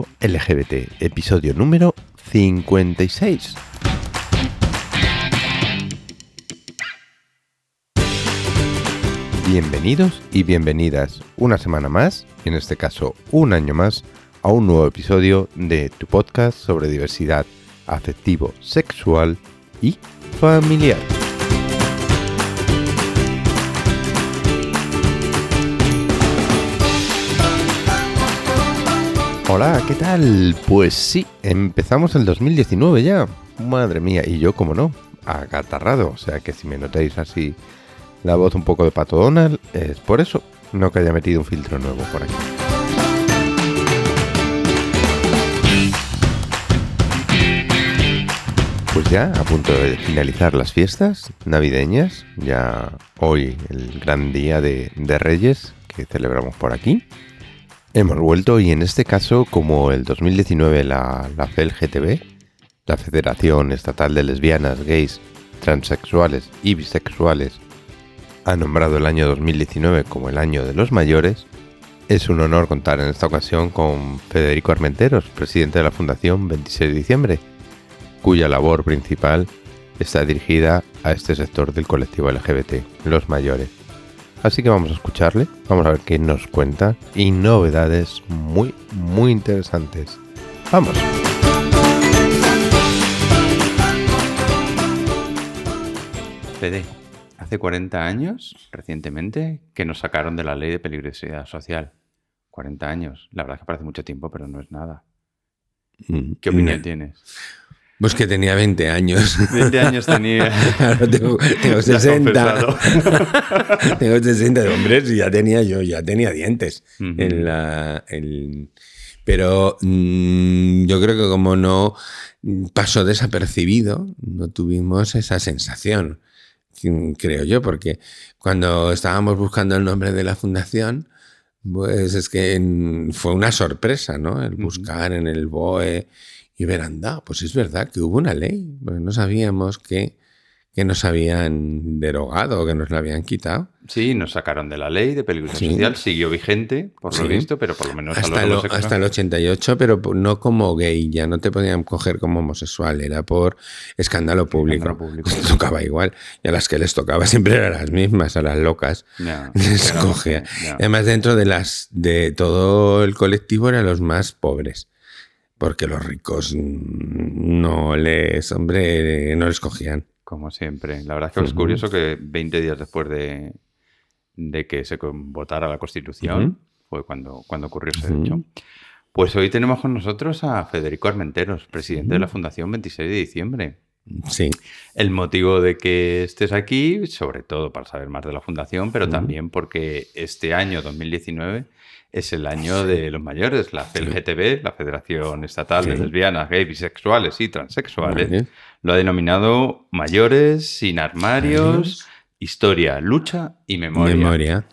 LGBT, episodio número 56. Bienvenidos y bienvenidas una semana más, en este caso un año más, a un nuevo episodio de tu podcast sobre diversidad afectivo, sexual y familiar. Hola, ¿qué tal? Pues sí, empezamos el 2019 ya. Madre mía, y yo, como no, agatarrado. O sea que si me notáis así la voz un poco de Pato Donald, es por eso, no que haya metido un filtro nuevo por aquí. Pues ya a punto de finalizar las fiestas navideñas, ya hoy el gran día de, de Reyes que celebramos por aquí. Hemos vuelto y en este caso, como el 2019 la, la FELGTB, la Federación Estatal de Lesbianas, Gays, Transexuales y Bisexuales, ha nombrado el año 2019 como el año de los mayores, es un honor contar en esta ocasión con Federico Armenteros, presidente de la Fundación 26 de diciembre, cuya labor principal está dirigida a este sector del colectivo LGBT, los mayores. Así que vamos a escucharle, vamos a ver qué nos cuenta y novedades muy, muy interesantes. Vamos. Fede, hace 40 años, recientemente, que nos sacaron de la ley de peligrosidad social. 40 años. La verdad es que parece mucho tiempo, pero no es nada. Mm, ¿Qué opinión tienes? Pues que tenía 20 años. 20 años tenía. Ahora tengo, tengo Ya 60. confesado. tengo 60 de hombres y ya tenía yo, ya tenía dientes. Ujú. en la- en- pero mm, yo creo que como no pasó desapercibido, no tuvimos esa sensación, mm, creo yo, porque cuando estábamos buscando el nombre de la fundación, pues es que mm, fue una sorpresa, ¿no? El buscar en el BOE y ver, anda, pues es verdad que hubo una ley, porque no sabíamos que, que nos habían derogado o que nos la habían quitado. Sí, nos sacaron de la ley de peligrosidad Sí. social. Siguió vigente, por lo Sí. visto, pero por lo menos Hasta, lo- hasta el 88, pero no como gay, ya no te podían coger como homosexual, era por escándalo público. Escándalo público. Tocaba igual. Y a las que les tocaba siempre eran las mismas, a las locas. Les. Además, dentro de las de todo el colectivo eran los más pobres. Porque los ricos no les, hombre, no les cogían. Como siempre. La verdad es que es curioso que 20 días después de, de que se votara la Constitución, fue cuando, cuando ocurrió ese hecho. Pues hoy tenemos con nosotros a Federico Armenteros, presidente de la Fundación 26 de diciembre. Sí. El motivo de que estés aquí, sobre todo para saber más de la Fundación, pero también porque este año 2019 es el año de los mayores. La FLGTB, la Federación Estatal de. Lesbianas, Gays, Bisexuales y Transexuales, Vale. lo ha denominado Mayores, Sin Armarios, Historia, Lucha y Memoria. Memoria.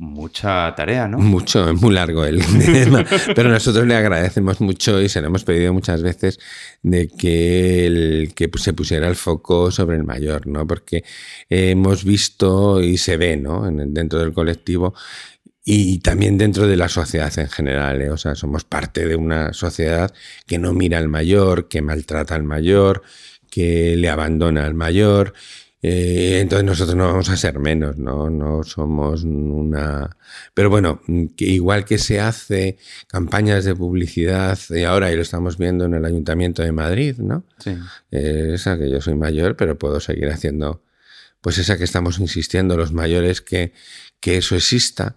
Mucha tarea, ¿no? Mucho, es muy largo el tema, pero nosotros le agradecemos mucho y se lo hemos pedido muchas veces de que, el, que se pusiera el foco sobre el mayor, ¿no? Porque hemos visto y se ve, ¿no? En dentro del colectivo y también dentro de la sociedad en general, ¿eh? O sea, somos parte de una sociedad que no mira al mayor, que maltrata al mayor, que le abandona al mayor. Eh, entonces nosotros no vamos a ser menos, ¿no? No somos una... Pero bueno, que igual que se hace campañas de publicidad y ahora y lo estamos viendo en el Ayuntamiento de Madrid, ¿no? Sí. Eh, esa que yo soy mayor, pero puedo seguir haciendo, pues esa que estamos insistiendo los mayores que, que eso exista.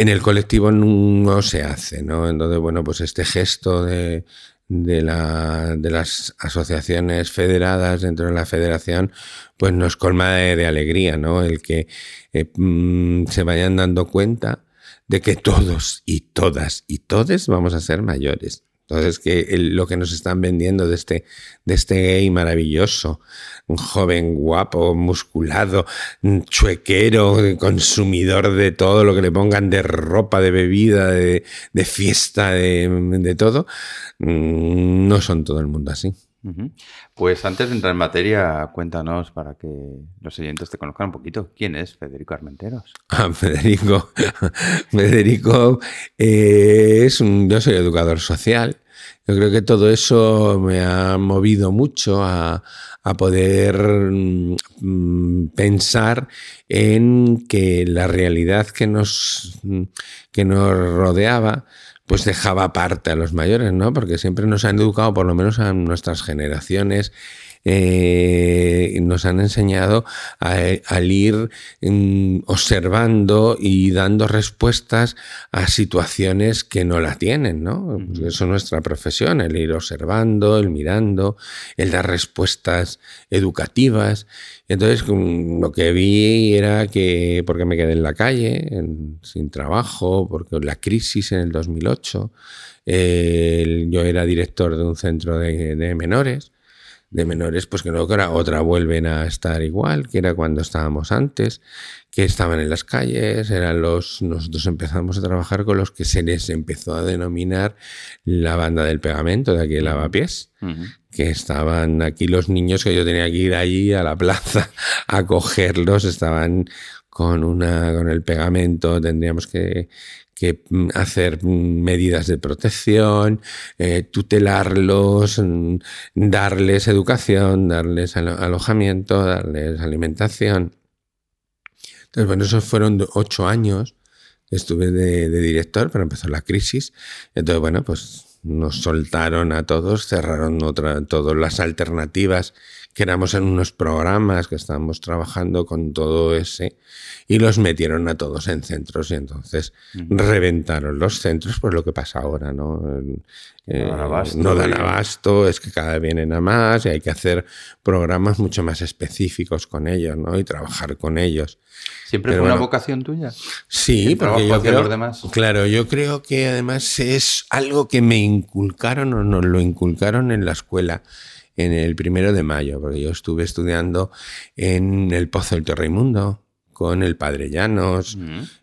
En el colectivo no se hace, ¿no? Entonces, bueno, pues este gesto de, de, la, de las asociaciones federadas dentro de la federación, pues nos colma de, de alegría, ¿no? El que eh, mm, se vayan dando cuenta de que todos y todas y todes vamos a ser mayores. Entonces, que lo que nos están vendiendo de este, de este gay maravilloso, un joven guapo, musculado, un chuequero, consumidor de todo lo que le pongan de ropa, de bebida, de, fiesta, de, de todo, mm, no son todo el mundo así. Pues antes de entrar en materia, cuéntanos para que los oyentes te conozcan un poquito. ¿Quién es Federico Armenteros? Ah, Federico. Federico eh, es un. Yo soy educador social. Yo creo que todo eso me ha movido mucho a, poder mm, pensar en que la realidad que nos, que nos rodeaba pues dejaba parte a los mayores, ¿no? Porque siempre nos han educado, por lo menos a nuestras generaciones, eh, nos han enseñado al ir mm, observando y dando respuestas a situaciones que no la tienen, ¿no? Eso es nuestra profesión, el ir observando, el mirando, el dar respuestas educativas. Entonces, mm, lo que vi era que, porque me quedé en la calle, sin trabajo, porque la crisis en el 2008, yo era director de un centro de menores, de menores, pues que no que ahora otra vuelven a estar igual, que era cuando estábamos antes, que estaban en las calles, eran los, nosotros empezamos a trabajar con los que se les empezó a denominar la banda del pegamento de aquí de Lavapiés, que estaban aquí los niños que yo tenía que ir allí a la plaza a cogerlos, estaban con una con el pegamento, tendríamos que que mm, hacer mm, medidas de protección, eh, tutelarlos, mm, darles educación, darles alojamiento, darles alimentación. Entonces, bueno, esos fueron ocho años. Estuve de, director, pero empezó la crisis. Entonces, bueno, pues nos soltaron a todos, cerraron otra, todas las alternativas que éramos en unos programas que estábamos trabajando con todo ese y los metieron a todos en centros y entonces reventaron los centros, pues lo que pasa ahora, ¿no? Eh, no dan abasto, es que cada vez vienen a más y hay que hacer programas mucho más específicos con ellos, ¿no? Y trabajar con ellos. ¿Siempre fue una vocación tuya? Sí, porque yo creo, los demás? claro, yo creo que además es algo que me inculcaron o nos lo inculcaron en la escuela en el primero de mayo, porque yo estuve estudiando en el Pozo del Torreimundo con el Padre Llanos.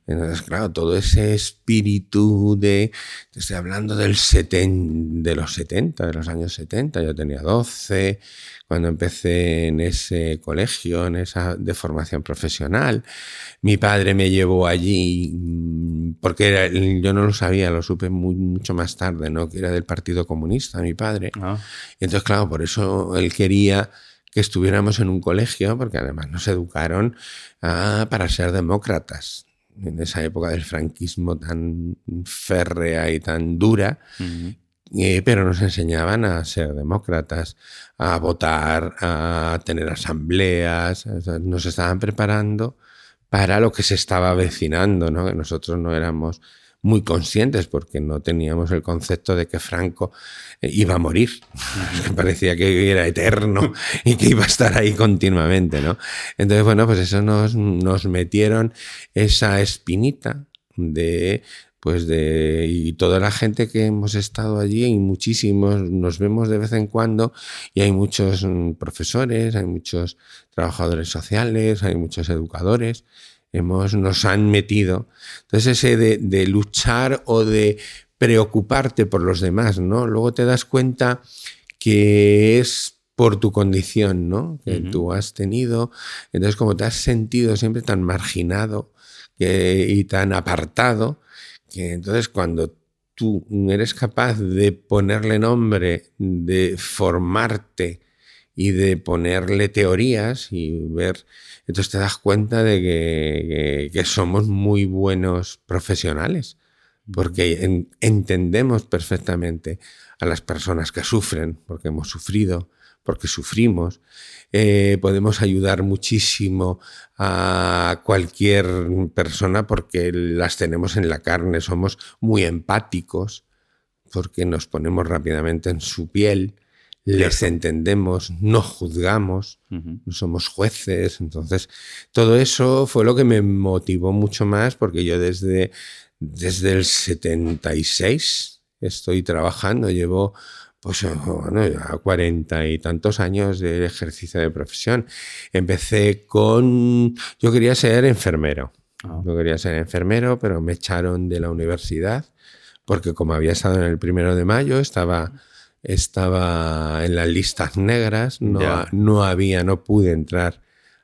Entonces, claro, todo ese espíritu de, estoy hablando del seten, de los 70, de los años 70, yo tenía 12, cuando empecé en ese colegio, en esa de formación profesional. Mi padre me llevó allí mm, porque yo no lo sabía, lo supe mucho más tarde, ¿no? Que era del Partido Comunista, mi padre. Ah. entonces, claro, por eso él quería que estuviéramos en un colegio, porque además nos educaron ah, para ser demócratas. En esa época del franquismo tan férrea y tan dura, eh, pero nos enseñaban a ser demócratas, a votar, a tener asambleas, nos estaban preparando para lo que se estaba avecinando, ¿no? nosotros no éramos muy conscientes porque no teníamos el concepto de que Franco eh, iba a morir. Parecía que era eterno y que iba a estar ahí continuamente, ¿no? Entonces, bueno, pues eso nos, nos metieron esa espinita de pues de y toda la gente que hemos estado allí y muchísimos nos vemos de vez en cuando y hay muchos mm, profesores, hay muchos trabajadores sociales, hay muchos educadores hemos, nos han metido. Entonces ese de, luchar o de preocuparte por los demás, ¿no? Luego te das cuenta que es por tu condición, ¿no? Que tú has tenido. Entonces, como te has sentido siempre tan marginado y tan apartado, que entonces cuando tú eres capaz de ponerle nombre, de formarte y de ponerle teorías y ver entonces te das cuenta de que, somos muy buenos profesionales, porque entendemos perfectamente a las personas que sufren, porque hemos sufrido, porque sufrimos. Eh, podemos ayudar muchísimo a cualquier persona porque las tenemos en la carne, somos muy empáticos, porque nos ponemos rápidamente en su piel les entendemos, no juzgamos, no somos jueces. Entonces, todo eso fue lo que me motivó mucho más porque yo desde, desde el 76 estoy trabajando, llevo pues bueno, ya cuarenta y tantos años de ejercicio de profesión. Empecé con, yo quería ser enfermero. Ah. Yo quería ser enfermero, pero me echaron de la universidad porque como había estado en el primero de mayo, estaba estaba en las listas negras, no, no había, no pude entrar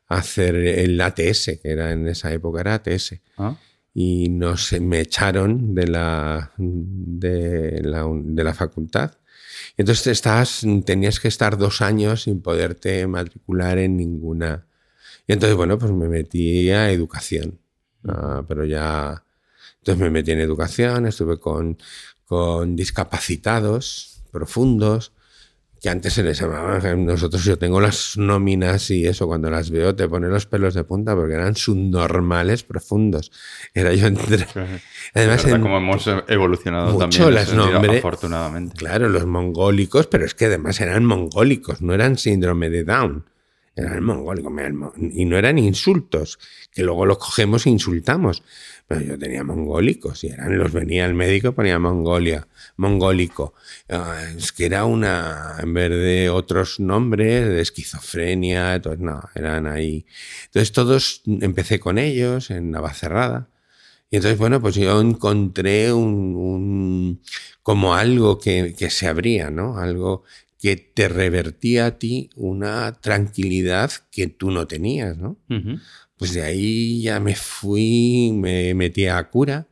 a hacer el ATS, que era en esa época era ATS ¿Ah? y nos me echaron de la, de la, de la facultad. Entonces estás, tenías que estar dos años sin poderte matricular en ninguna. Y entonces, bueno, pues me metí a educación. Ah, pero ya. Entonces me metí en educación, estuve con, con discapacitados profundos, que antes se les llamaba, nosotros yo tengo las nóminas y eso, cuando las veo te pone los pelos de punta porque eran subnormales profundos. Era yo entre... Además, Es verdad en- como hemos evolucionado Mucho también. las nombres. Afortunadamente. Claro, los mongólicos, pero es que además eran mongólicos, no eran síndrome de Down. Eran mongólicos. Y no eran insultos, que luego los cogemos e insultamos. Pero yo tenía mongólicos y eran los venía el médico ponía Mongolia, mongólico. Ah, es que era una, en vez de otros nombres, de esquizofrenia, entonces no, eran ahí. Entonces todos, empecé con ellos en Navacerrada. Y entonces, bueno, pues yo encontré un, como algo que, que se abría, ¿no? Algo que te revertía a ti una tranquilidad que tú no tenías, ¿no? Ujú. Pues de ahí ya me fui, me metí a cura.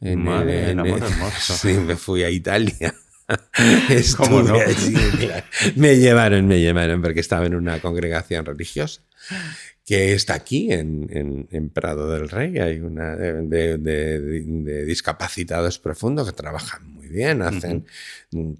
Madre, el amor hermoso. Sí, me fui a Italia. ¿Cómo no? Estuve allí, claro. Me llevaron, me llevaron porque estaba en una congregación religiosa que está aquí en, en- en Prado del Rey. Hay una de, de- de- de discapacitados profundos que trabajan muy bien, hacen,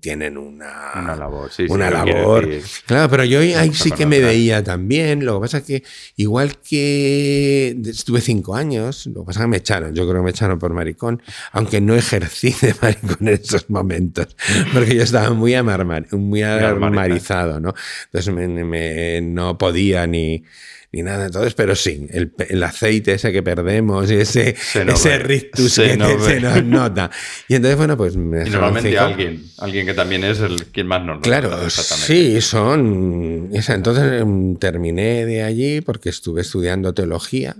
tienen una, Una labor, sí, sí, una labor. Claro, pero yo ahí sí que me veía también. Lo que pasa es que, igual que estuve cinco años, lo que pasa es que me echaron. Yo creo que me echaron por maricón, aunque no ejercí de maricón en esos momentos, porque yo estaba muy, amarma- muy armarizado, ¿no? Entonces me- me- no podía ni. Ni nada, entonces, pero sí, el, el aceite ese que perdemos y ese, ese rictus se que nos te- se nos nota. Y entonces, bueno, pues me Y normalmente alguien, alguien que también es el quien más nos nota, Claro, exactamente. sí, son. esa- Entonces em, terminé de allí porque estuve estudiando teología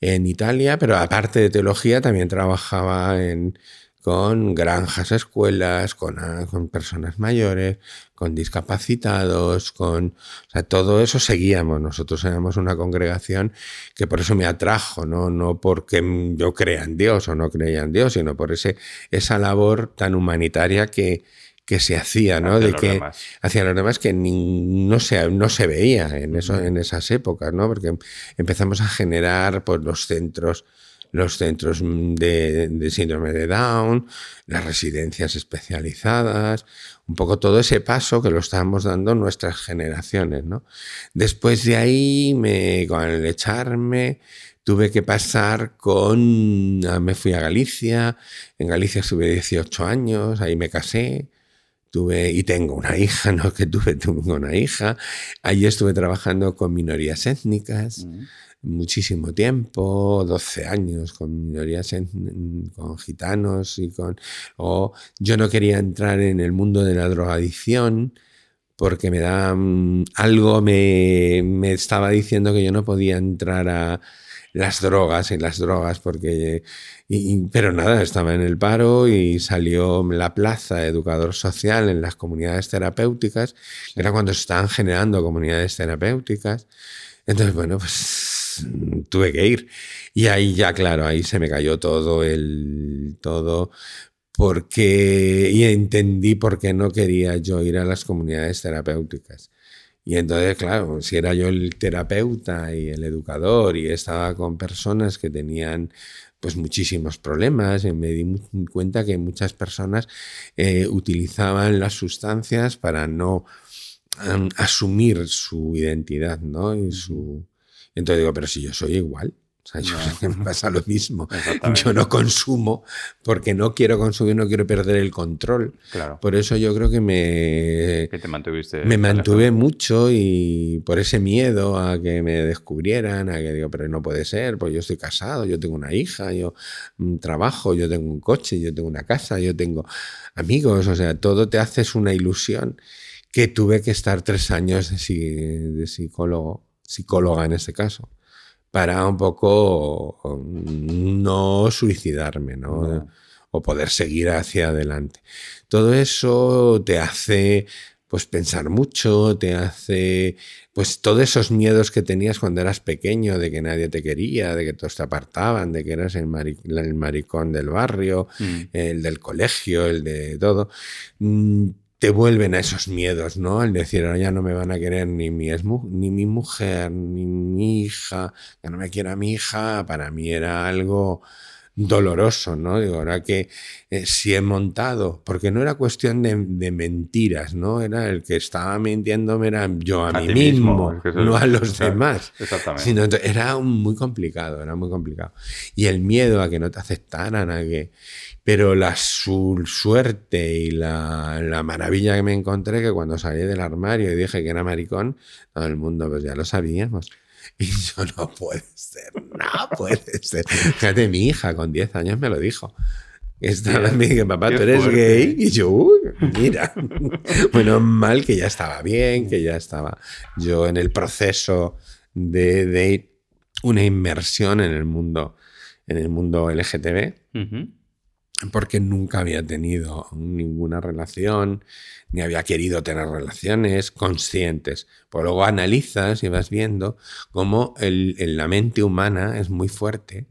en Italia, pero aparte de teología también trabajaba en, con granjas, escuelas, con, ah, con personas mayores, con discapacitados, con... O sea, todo eso seguíamos. Nosotros éramos una congregación que por eso me atrajo, ¿no? No porque yo crea en Dios o no creía en Dios, sino por ese, esa labor tan humanitaria que, que se hacía, ¿no? Hacia de los que demás. hacia los demás que ni- no se, no se veía en, eso, en esas épocas, ¿no? Porque empezamos a generar pues, los centros los centros mm, de, síndrome de Down, las residencias especializadas, un poco todo ese paso que lo estábamos dando nuestras generaciones, ¿no? Después de ahí, me, con el echarme, tuve que pasar con... ah, Me fui a Galicia, en Galicia estuve 18 años, ahí me casé, tuve y tengo una hija, no que tuve, tuve una hija. Allí estuve trabajando con minorías étnicas. Muchísimo tiempo, 12 años con minorías, en- con gitanos y con... O yo no quería entrar en el mundo de la drogadicción porque me da mm, algo me, me estaba diciendo que yo no podía entrar a las drogas y las drogas porque y- y- pero nada estaba en el paro y salió la plaza educador social en las comunidades terapéuticas. Era cuando se estaban generando comunidades terapéuticas. Entonces bueno pues tuve que ir y ahí ya claro ahí se me cayó todo el todo porque y entendí por qué no quería yo ir a las comunidades terapéuticas. Y entonces, claro, si era yo el terapeuta y el educador y estaba con personas que tenían pues muchísimos problemas y me di cuenta que muchas personas eh, utilizaban las sustancias para no em, asumir su identidad, ¿no? Y su... Entonces digo, pero si yo soy igual, o sea, yo Ya. me pasa lo mismo. Yo no consumo porque no quiero consumir, no quiero perder el control. Claro. Por eso yo creo que me, Que te mantuviste. me mantuve mucho y por ese miedo a que me descubrieran, a que digo, pero no puede ser, pues yo estoy casado, yo tengo una hija, yo mm, trabajo, yo tengo un coche, yo tengo una casa, yo tengo amigos, o sea, todo te haces una ilusión que tuve que estar tres años de psicólogo, psicóloga en este caso, para un poco mm, no suicidarme, ¿no? No. o poder seguir hacia adelante. Todo eso te hace pues pensar mucho, te hace pues todos esos miedos que tenías cuando eras pequeño, de que nadie te quería, de que todos te apartaban, de que eras el, maricón del barrio, mm. el del colegio, el de todo, mm, te vuelven a esos miedos, ¿no? Al decir, ahora ya no me van a querer ni mi, ni mi mujer, ni mi hija, ya no me quiera mi hija, para mí era algo doloroso, ¿no? Digo, ahora que eh, si he montado, porque no era cuestión de, mentiras, ¿no? Era el que estaba mintiéndome, era yo a, mí mismo, no a los demás. Exactamente. Sino, era muy complicado, era muy complicado. Y el miedo a que no te aceptaran, a que... Pero la suerte y la, la, maravilla que me encontré, que cuando salí del armario y dije que era maricón, todo el mundo pues ya lo sabíamos. Y yo, no puede ser, no puede ser. Fíjate, mi hija con 10 años me lo dijo. Estaba me dije, papá, tú eres gay. Y yo, uy, mira. bueno, mal que ya estaba bien, que ya estaba yo en el proceso de, de una inmersión en el mundo, en el mundo LGTB. Porque nunca había tenido ninguna relación, ni había querido tener relaciones conscientes. Pues luego analizas y vas viendo cómo el, la mente humana es muy fuerte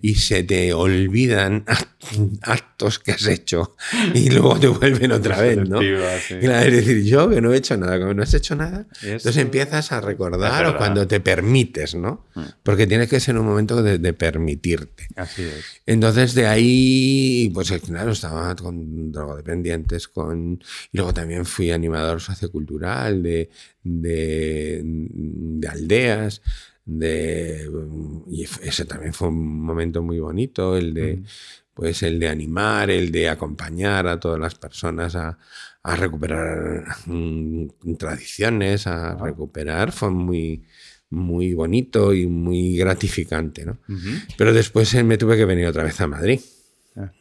y se te olvidan actos que has hecho y luego te vuelven otra vez, ¿no? es decir, yo que no he hecho nada, como no has hecho nada, entonces empiezas a recordar o cuando te permites, ¿no? Mm. Porque tienes que ser un momento de, permitirte. Así es. Entonces de ahí, pues claro, estaba con drogodependientes, con... y luego también fui animador sociocultural de, de, de aldeas de y ese también fue un momento muy bonito el de pues el de animar el de acompañar a todas las personas a, a recuperar mm, tradiciones a recuperar fue muy muy bonito y muy gratificante ¿no? pero después me tuve que venir otra vez a Madrid.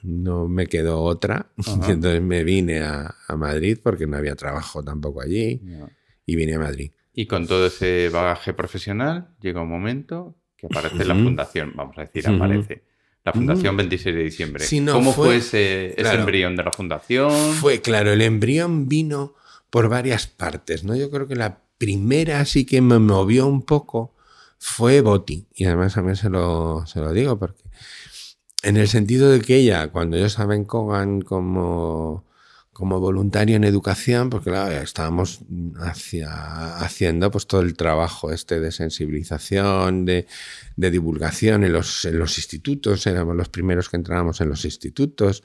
No me quedó otra entonces me vine a, a, Madrid porque no había trabajo tampoco allí y vine a Madrid y con todo ese bagaje profesional llega un momento que aparece la fundación, vamos a decir, aparece. La Fundación 26 de diciembre. ¿Cómo fue, ese, embrión de la Fundación? Fue, claro, el embrión vino por varias partes, ¿no? Yo creo que la primera sí que me movió un poco fue Boti. Y además a mí se lo, se lo digo porque en el sentido de que ella, cuando yo estaba en Kogan como como voluntario en educación, porque claro, estábamos hacia, haciendo pues, todo el trabajo este de sensibilización, de, divulgación en los, en los, institutos, éramos los primeros que entrábamos en los institutos,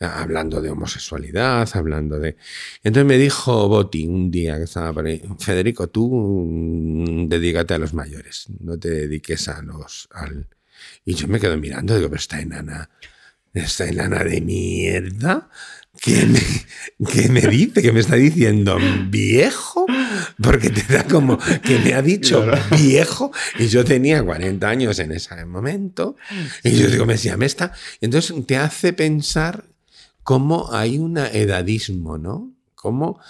hablando de homosexualidad, hablando de... Entonces me dijo Boti un día que estaba por ahí, Federico, tú mm, dedícate a los mayores, no te dediques a los... Al... Y yo me quedo mirando, digo, pero está enana, esta enana de mierda ¿Qué me, me dice? ¿Qué me está diciendo? ¿Viejo? Porque te da como que me ha dicho viejo y yo tenía 40 años en ese momento y yo digo, me decía, me está. Entonces te hace pensar cómo hay un edadismo, ¿no? Cómo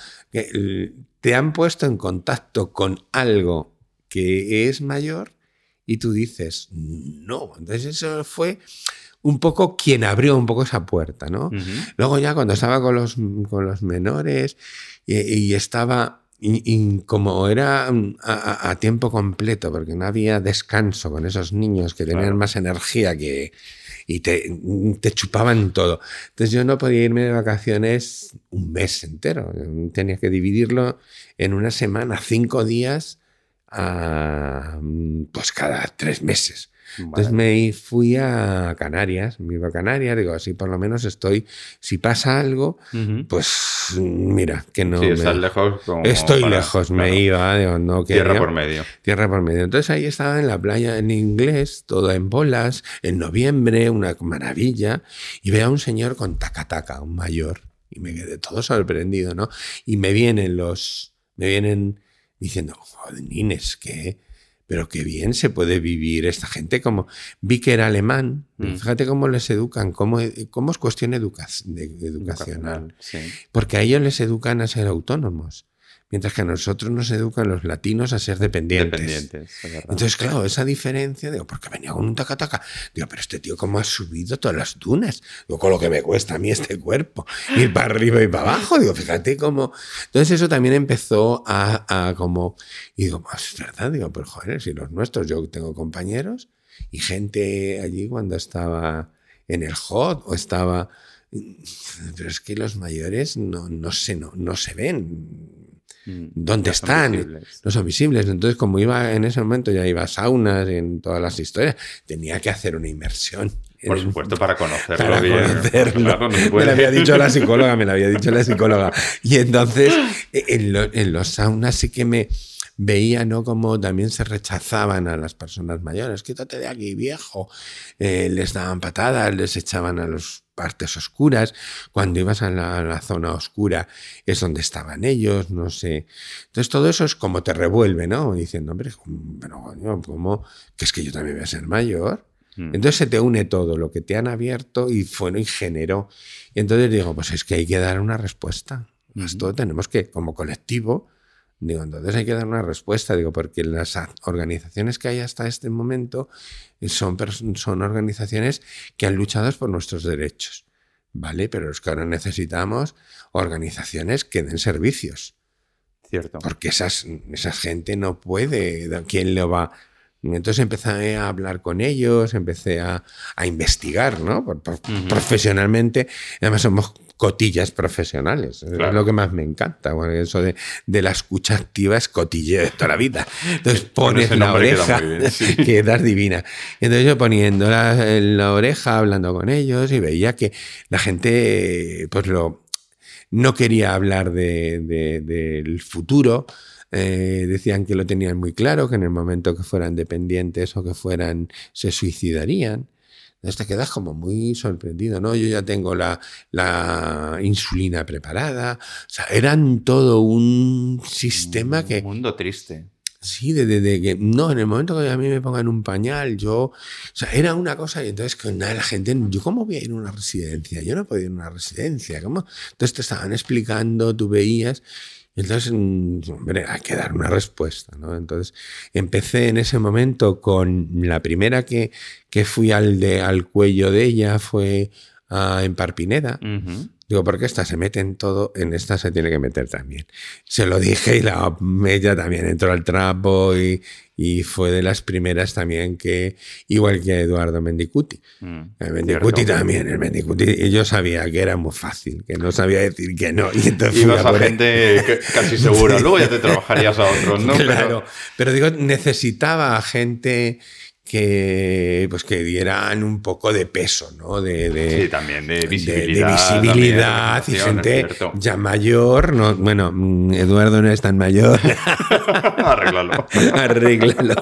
te han puesto en contacto con algo que es mayor y tú dices, no. Entonces eso fue un poco quien abrió un poco esa puerta, ¿no? Luego ya cuando estaba con los, con los menores y, estaba, y, como era a, tiempo completo, porque no había descanso con esos niños que tenían más energía que... y te, te chupaban todo. Entonces yo no podía irme de vacaciones un mes entero, tenía que dividirlo en una semana, cinco días, pues cada tres meses. Entonces me fui a Canarias, me iba a Canarias, digo, así por lo menos estoy, si pasa algo, pues mira, que no... Sí, estás lejos. estoy lejos, me iba, digo, no Tierra por medio. Tierra por medio. Entonces ahí estaba en la playa en inglés, todo en bolas, en noviembre, una maravilla, y veo a un señor con taca-taca, un mayor, y me quedé todo sorprendido, ¿no? Y me vienen los... me vienen diciendo, joder, Nines, que pero qué bien se puede vivir esta gente como vi que era alemán mm. fíjate cómo les educan cómo, cómo es cuestión educacional porque a ellos les educan a ser autónomos mientras que a nosotros nos educan los latinos a ser dependientes. Dependientes. Entonces, claro, esa diferencia, digo, porque venía con un tacataca. Digo, pero este tío, ¿cómo ha subido todas las dunas? Digo, con lo que me cuesta a mí este cuerpo, ir para arriba y para abajo. Digo, fíjate cómo. Entonces, eso también empezó a, a como. Y digo, es verdad, digo, pero joder, si los nuestros, yo tengo compañeros y gente allí cuando estaba en el hot o estaba. Pero es que los mayores no, no, se, no, no se ven. Mm, ¿Dónde no son están? visibles. no son visibles. Entonces, como iba en ese momento, ya iba a saunas y en todas las historias, tenía que hacer una inmersión. Por En- supuesto, para conocerlo para bien. conocerlo. Claro, no se Me lo había dicho la psicóloga, me lo había dicho la psicóloga. Y entonces, en, lo- en los saunas sí que me veía, ¿no? Como también se rechazaban a las personas mayores. Quítate de aquí, viejo. Eh, les daban patadas, les echaban a las partes oscuras. Cuando ibas a la, a la zona oscura es donde estaban ellos, no sé. Entonces todo eso es como te revuelve, ¿no? Diciendo, hombre, pero coño, ¿cómo? Que es que yo también voy a ser mayor. Mm. Entonces se te une todo lo que te han abierto y fue y generó. Y entonces digo, pues es que hay que dar una respuesta. Esto tenemos que, como colectivo, digo, entonces hay que dar una respuesta, digo, porque las organizaciones que hay hasta este momento son, pers- son organizaciones que han luchado por nuestros derechos, ¿vale? Pero es que ahora necesitamos organizaciones que den servicios. Cierto. Porque esas, esa gente no puede, ¿quién lo va? Entonces empecé a hablar con ellos, empecé a, a investigar, ¿no? Por- por- Ujú. Profesionalmente, además somos cotillas profesionales, Claro. es lo que más me encanta, bueno, eso de, de la escucha activa es cotilleo de toda la vida. Entonces pones la queda oreja, muy bien, sí. quedas divina. Entonces yo poniendo la, en la oreja, hablando con ellos y veía que la gente, pues lo, no quería hablar de- de- del futuro. Eh, decían que lo tenían muy claro, que en el momento que fueran dependientes o que fueran, se suicidarían. Entonces te quedas como muy sorprendido, ¿no? Yo ya tengo la, la insulina preparada. O sea, eran todo un sistema que, Un mundo triste. Sí, de, de- de que no, en el momento que a mí me pongan un pañal, yo. O sea, era una cosa, y entonces con nada, la gente, ¿yo cómo voy a ir a una residencia? Yo no puedo ir a una residencia, ¿cómo? Entonces te estaban explicando, tú veías, y entonces, mm, hombre, hay que dar una respuesta, ¿no? Entonces empecé en ese momento con la primera que, que fui al, de, al cuello de ella, fue ah, en Parpineda. Digo, porque esta se mete en todo, en esta se tiene que meter también. Se lo dije y la, ella también entró al trapo y, y fue de las primeras también que, igual que Eduardo Mendicuti. Mm, El Mendicuti cierto. también, el Mendicuti, y yo sabía que era muy fácil, que no sabía decir que no. Y entonces Ibas a a él. gente casi segura. Luego ya te trabajarías a otros, ¿no? Claro, pero digo, necesitaba gente que pues que dieran un poco de peso, ¿no? De, de- sí, también de visibilidad. de, visibilidad y gente ya mayor. No, bueno, mm, Eduardo no es tan mayor. Arréglalo. arréglalo.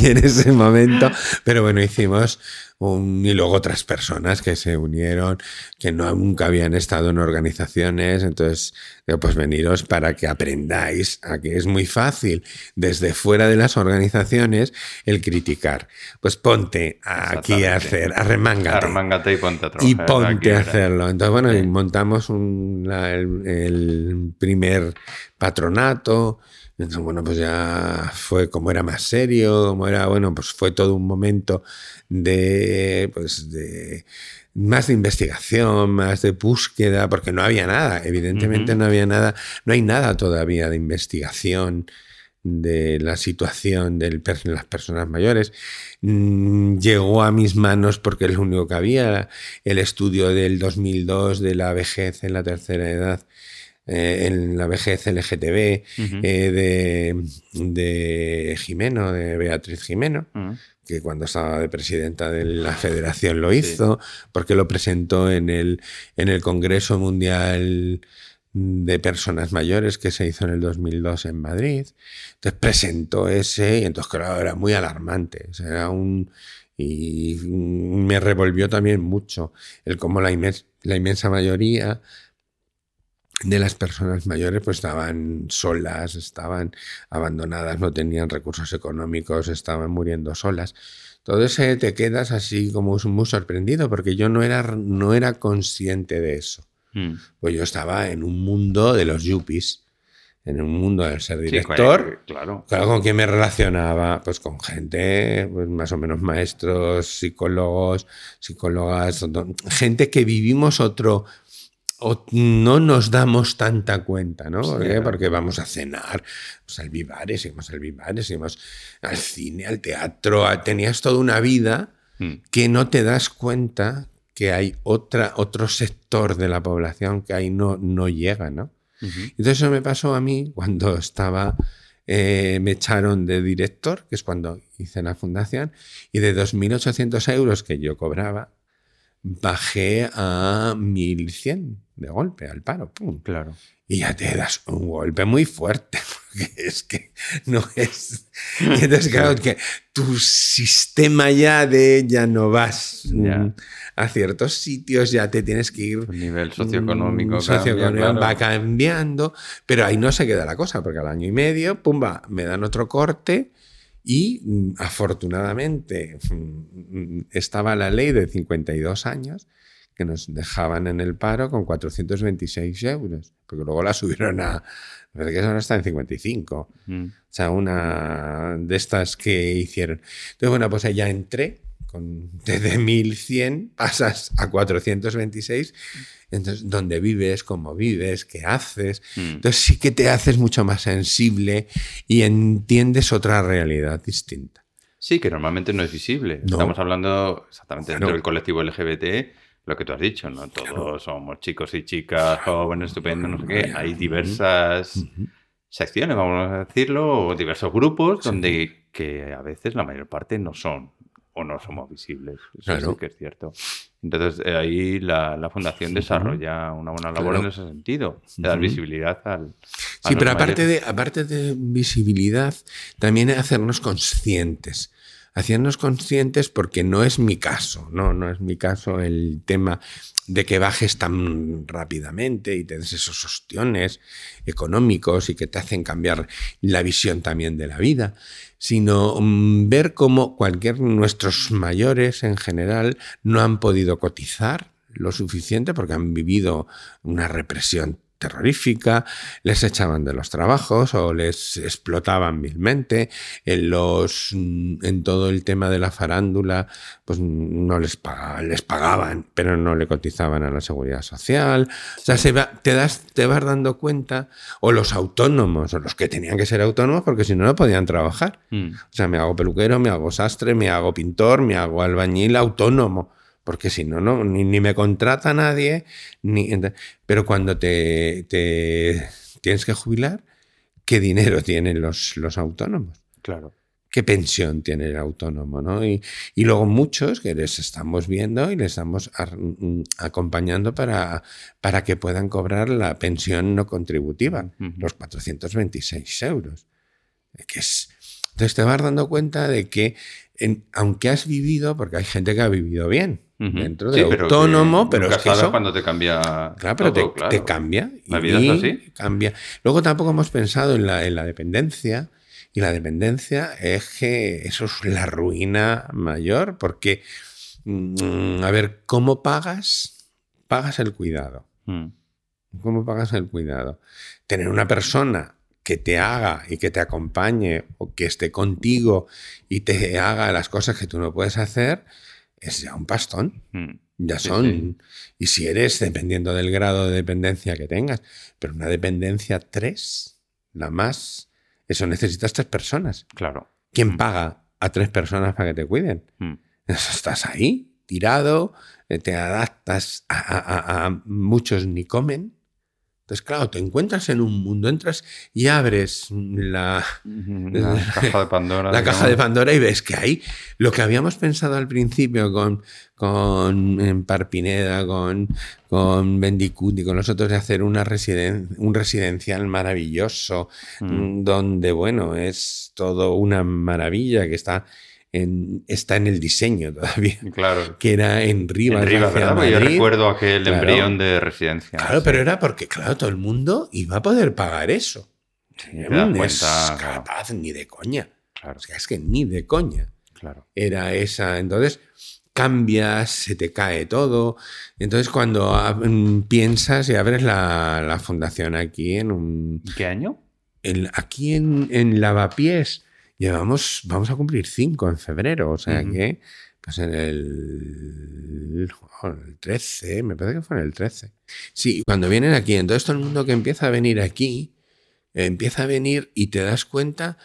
Y en ese momento, pero bueno, hicimos un, y luego otras personas que se unieron, que no, nunca habían estado en organizaciones. Entonces, pues veniros para que aprendáis a que es muy fácil desde fuera de las organizaciones el criticar. Pues ponte aquí a hacer, arremángate. Arremángate y ponte a trabajar. Y ponte a hacerlo. Entonces, bueno, Sí. montamos un- la- el, el primer patronato. Entonces, bueno, pues ya fue como era más serio, como era, bueno, pues fue todo un momento de, pues de más de investigación, más de búsqueda, porque no había nada, evidentemente no había nada, no hay nada todavía de investigación de la situación de las personas mayores. Mm, Llegó a mis manos porque es lo único que había, el estudio del 2002 de la vejez en la tercera edad, eh, en la vejez LGTB, eh, de, de Jimeno, de Beatriz Jimeno que cuando estaba de presidenta de la federación lo hizo, porque lo presentó en el, en el Congreso Mundial de Personas Mayores que se hizo en el 2002 en Madrid. Entonces presentó ese y entonces claro, era muy alarmante. O sea, era un... Y me revolvió también mucho el cómo la inmensa mayoría de las personas mayores pues estaban solas, estaban abandonadas, no tenían recursos económicos, estaban muriendo solas. Todo eso te quedas así como muy sorprendido porque yo no era, no era consciente de eso. Mm. Pues yo estaba en un mundo de los yuppies. en un mundo del ser Sí, director. claro. Claro, ¿con quién me relacionaba? Pues con gente, pues más o menos maestros, psicólogos, psicólogas, gente que vivimos otro, o no nos damos tanta cuenta, ¿no? Claro. Porque vamos a cenar, pues al Vivares, íbamos al Vivares, íbamos al cine, al teatro, a- tenías toda una vida Mm. que no te das cuenta que hay otra, otro sector de la población que ahí no, no llega, ¿no? Entonces eso me pasó a mí cuando estaba, eh, me echaron de director, que es cuando hice la fundación, y de 2.800 euros que yo cobraba, bajé a 1.100 de golpe, al paro, pum. Claro. Y ya te das un golpe muy fuerte, porque es que no es... Y entonces, claro, que tu sistema ya de ya no vas Ya. mm, a ciertos sitios, ya te tienes que ir El nivel socioeconómico. Mm, socioeconómico cambia, va claro. cambiando, pero ahí no se queda la cosa, porque al año y medio, pumba, me dan otro corte y mm, afortunadamente estaba la ley de 52 años que nos dejaban en el paro con 426 euros, porque luego la subieron a, parece que ahora está en 55. Mm. O sea, una de estas que hicieron. Entonces, bueno, pues ya entré. Con, desde 1100 pasas a 426. Entonces, dónde vives, cómo vives, qué haces. Mm. Entonces, sí que te haces mucho más sensible y entiendes otra realidad distinta. Sí, que normalmente no es visible. No. Estamos hablando exactamente dentro del colectivo LGBT, lo que tú has dicho, ¿no? Todos somos chicos y chicas, jóvenes, estupendos, no sé qué. Hay diversas secciones, vamos a decirlo, o diversos grupos donde que a veces la mayor parte no son o no somos visibles. Eso Claro. sí que es cierto. Entonces, eh, ahí la, la Fundación desarrolla una buena labor Claro. en ese sentido, de dar visibilidad al... Sí, pero aparte mayores. de, aparte de visibilidad, también hacernos conscientes. Hacernos conscientes porque no es mi caso, no, no es mi caso el tema de que bajes tan rápidamente y te des esos ostiones económicos y que te hacen cambiar la visión también de la vida, sino mm, ver cómo cualquier nuestros mayores en general no han podido cotizar lo suficiente porque han vivido una represión terrorífica, les echaban de los trabajos o les explotaban vilmente, en, los, en todo el tema de la farándula, pues no les pagaban, les pagaban, pero no le cotizaban a la seguridad social. O sea, se va- te, das, te vas dando cuenta, o los autónomos, o los que tenían que ser autónomos, porque si no, no podían trabajar. Mm. O sea, me hago peluquero, me hago sastre, me hago pintor, me hago albañil autónomo. Porque si no, no ni, ni me contrata nadie. Ni, pero cuando te, te tienes que jubilar, ¿qué dinero tienen los, los autónomos? Claro. ¿Qué pensión tiene el autónomo? ¿no? Y, y luego muchos que les estamos viendo y les estamos mm, acompañando para, para que puedan cobrar la pensión no contributiva, los 426 euros. Que es, entonces te vas dando cuenta de que en- aunque has vivido, porque hay gente que ha vivido bien. Dentro Sí, de pero autónomo, pero es que eso... cuando te cambia Claro, pero todo, te, claro. te cambia. La vida es y así. Cambia. Luego tampoco hemos pensado en la, en la dependencia. Y la dependencia es que eso es la ruina mayor, porque, mm, a ver, ¿cómo pagas? Pagas el cuidado. Mm. ¿Cómo pagas el cuidado? Tener una persona que te haga y que te acompañe o que esté contigo y te haga las cosas que tú no puedes hacer es ya un pastón. Mm. Ya son. sí. Y si eres, dependiendo del grado de dependencia que tengas, pero una dependencia 3, la más, eso necesitas tres personas. Claro. ¿Quién Mm. paga a tres personas para que te cuiden? Mm. Eso estás ahí, tirado, eh, te adaptas a, a- a- a muchos ni comen. Entonces, claro, te encuentras en un mundo, entras y abres la, La caja de Pandora. la caja de. Pandora y ves que ahí lo que habíamos pensado al principio con, con en Parpineda, con, con Bendicut y con los otros de hacer una residen- un residencial maravilloso, mm, donde, bueno, es todo una maravilla que está en, está en el diseño todavía, Claro. que era en Rivas, En Rivas, ¿verdad? Porque yo Madrid. recuerdo aquel Claro. embrión de residencia. Claro, pero era porque, claro, todo el mundo iba a poder pagar eso. Sí, cuenta, es claro. capaz ni de coña. Claro, O sea, es que ni de coña. claro. era esa. Entonces cambias, se te cae todo. Entonces cuando mm, piensas y abres la, la fundación aquí en un... ¿Y ¿Qué año? aquí en, en Lavapiés llevamos, vamos a cumplir cinco en febrero, o sea que pues en el, el 13, me parece que fue en el 13. Sí, cuando vienen aquí, entonces todo el mundo que empieza a venir aquí, empieza a venir y te das cuenta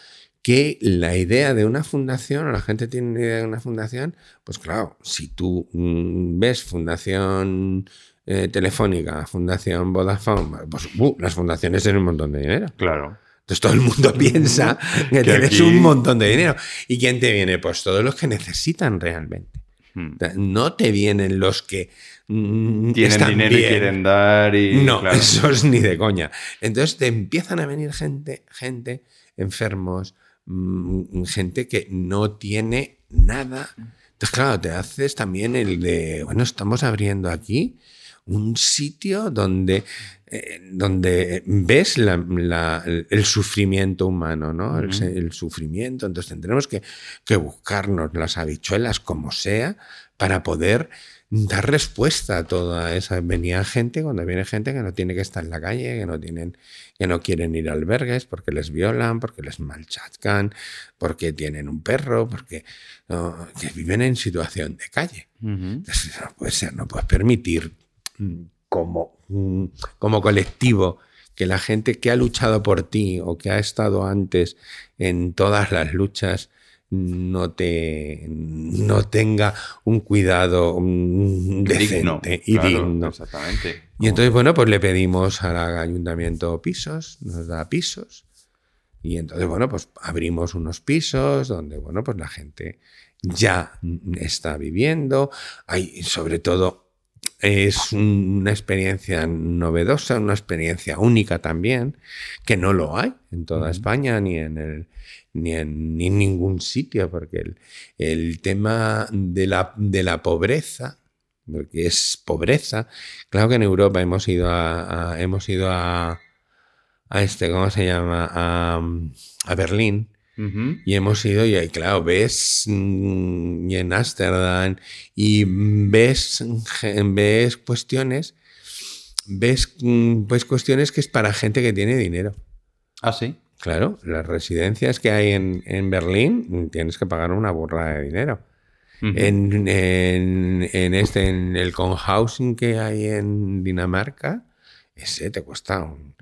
que la idea de una fundación, o la gente tiene una idea de una fundación, pues claro, si tú mm, ves Fundación eh, Telefónica, Fundación Vodafone, pues uh, las fundaciones tienen un montón de dinero. Claro. Entonces todo el mundo piensa que, tienes un montón de dinero. ¿Y quién te viene? Pues todos los que necesitan realmente. Hmm. No te vienen los que mm, tienen dinero y quieren dar y no, eso es ni de coña. Entonces te empiezan a venir gente, gente enfermos, mm, gente que no tiene nada. Entonces claro, te haces también el de bueno estamos abriendo aquí un sitio donde, eh, donde ves el sufrimiento humano, ¿no? el, sufrimiento. Entonces tendremos que, que, buscarnos las habichuelas como sea para poder dar respuesta a toda esa. Venía gente, cuando viene gente que no tiene que estar en la calle, que no tienen, que no quieren ir a albergues porque les violan, porque les malchatcan, porque tienen un perro, porque que viven en situación de calle. no puede ser, no puedes permitir como, como colectivo, que la gente que ha luchado por ti o que ha estado antes en todas las luchas no te no tenga un cuidado decente y digno. Exactamente. Y entonces, bueno, pues le pedimos al ayuntamiento pisos, nos da pisos. Y entonces, bueno, pues abrimos unos pisos donde, bueno, pues la gente ya está viviendo. Hay sobre todo es una experiencia novedosa, una experiencia única también, que no lo hay en toda España ni en, el, ni en ningún sitio, porque el, el tema de la, de la, pobreza, porque es pobreza, claro que en Europa hemos ido a, hemos ido a, a, este, ¿cómo se llama? A, a Berlín y hemos ido y claro, ves mm, y en Ámsterdam y ves, ves cuestiones, ves mm, pues cuestiones que es para gente que tiene dinero. Ah, sí. Claro, las residencias que hay en, en Berlín tienes que pagar una burrada de dinero. en, en, en, este, en el conhousing que hay en Dinamarca, ese te cuesta un...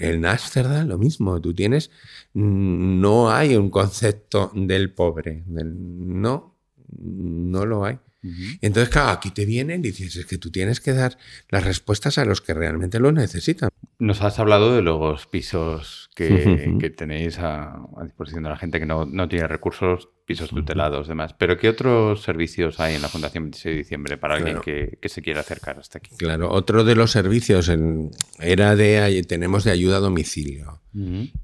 En Ámsterdam lo mismo, tú tienes, no hay un concepto del pobre, no, no lo hay. Entonces, claro, aquí te vienen y dices, es que tú tienes que dar las respuestas a los que realmente lo necesitan. Nos has hablado de los pisos que, tenéis a, disposición de la gente que no, tiene recursos, pisos tutelados, demás. Pero ¿qué otros servicios hay en la Fundación 26 de diciembre para alguien que, se quiera acercar hasta aquí? Claro, otro de los servicios era de, tenemos de ayuda a domicilio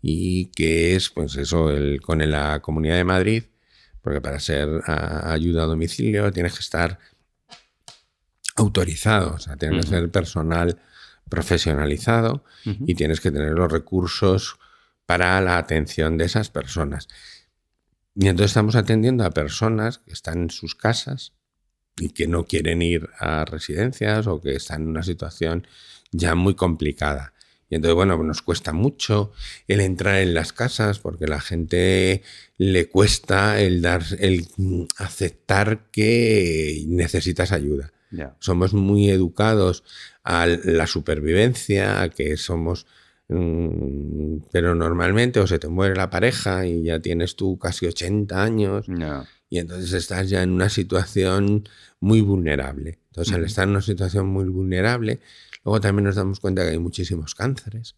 y que es, pues eso, el, con la Comunidad de Madrid porque para ser ayuda a domicilio tienes que estar autorizado, o sea, tienes que ser personal profesionalizado y tienes que tener los recursos para la atención de esas personas. Y entonces estamos atendiendo a personas que están en sus casas y que no quieren ir a residencias o que están en una situación ya muy complicada. Y entonces, bueno, nos cuesta mucho el entrar en las casas porque la gente le cuesta el dar, el aceptar que necesitas ayuda. Somos muy educados a la supervivencia, a que somos mm, pero normalmente o se te muere la pareja y ya tienes tú casi 80 años y entonces estás ya en una situación muy vulnerable. Entonces, al estar en una situación muy vulnerable, Luego también nos damos cuenta que hay muchísimos cánceres,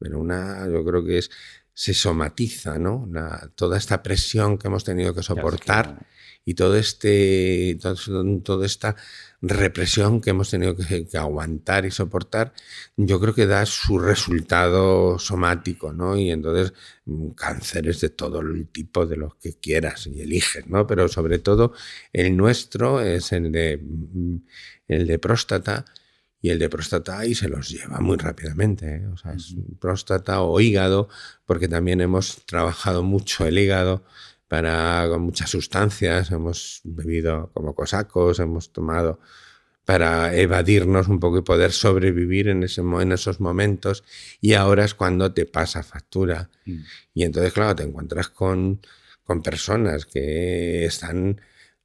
pero una, yo creo que es, se somatiza, ¿no? toda esta presión que hemos tenido que soportar y todo este, toda esta represión que hemos tenido que, aguantar y soportar, yo creo que da su resultado somático, ¿no? Y entonces mm, cánceres de todo el tipo de los que quieras y eliges, ¿no? Pero sobre todo el nuestro es el de, mm, el de próstata y el de próstata y se los lleva muy rápidamente. ¿eh? O sea, es próstata o hígado, porque también hemos trabajado mucho el hígado para con muchas sustancias, hemos bebido como cosacos, hemos tomado para evadirnos un poco y poder sobrevivir en, ese, en esos momentos. Y ahora es cuando te pasa factura. Mm. Y entonces, claro, te encuentras con, con personas que están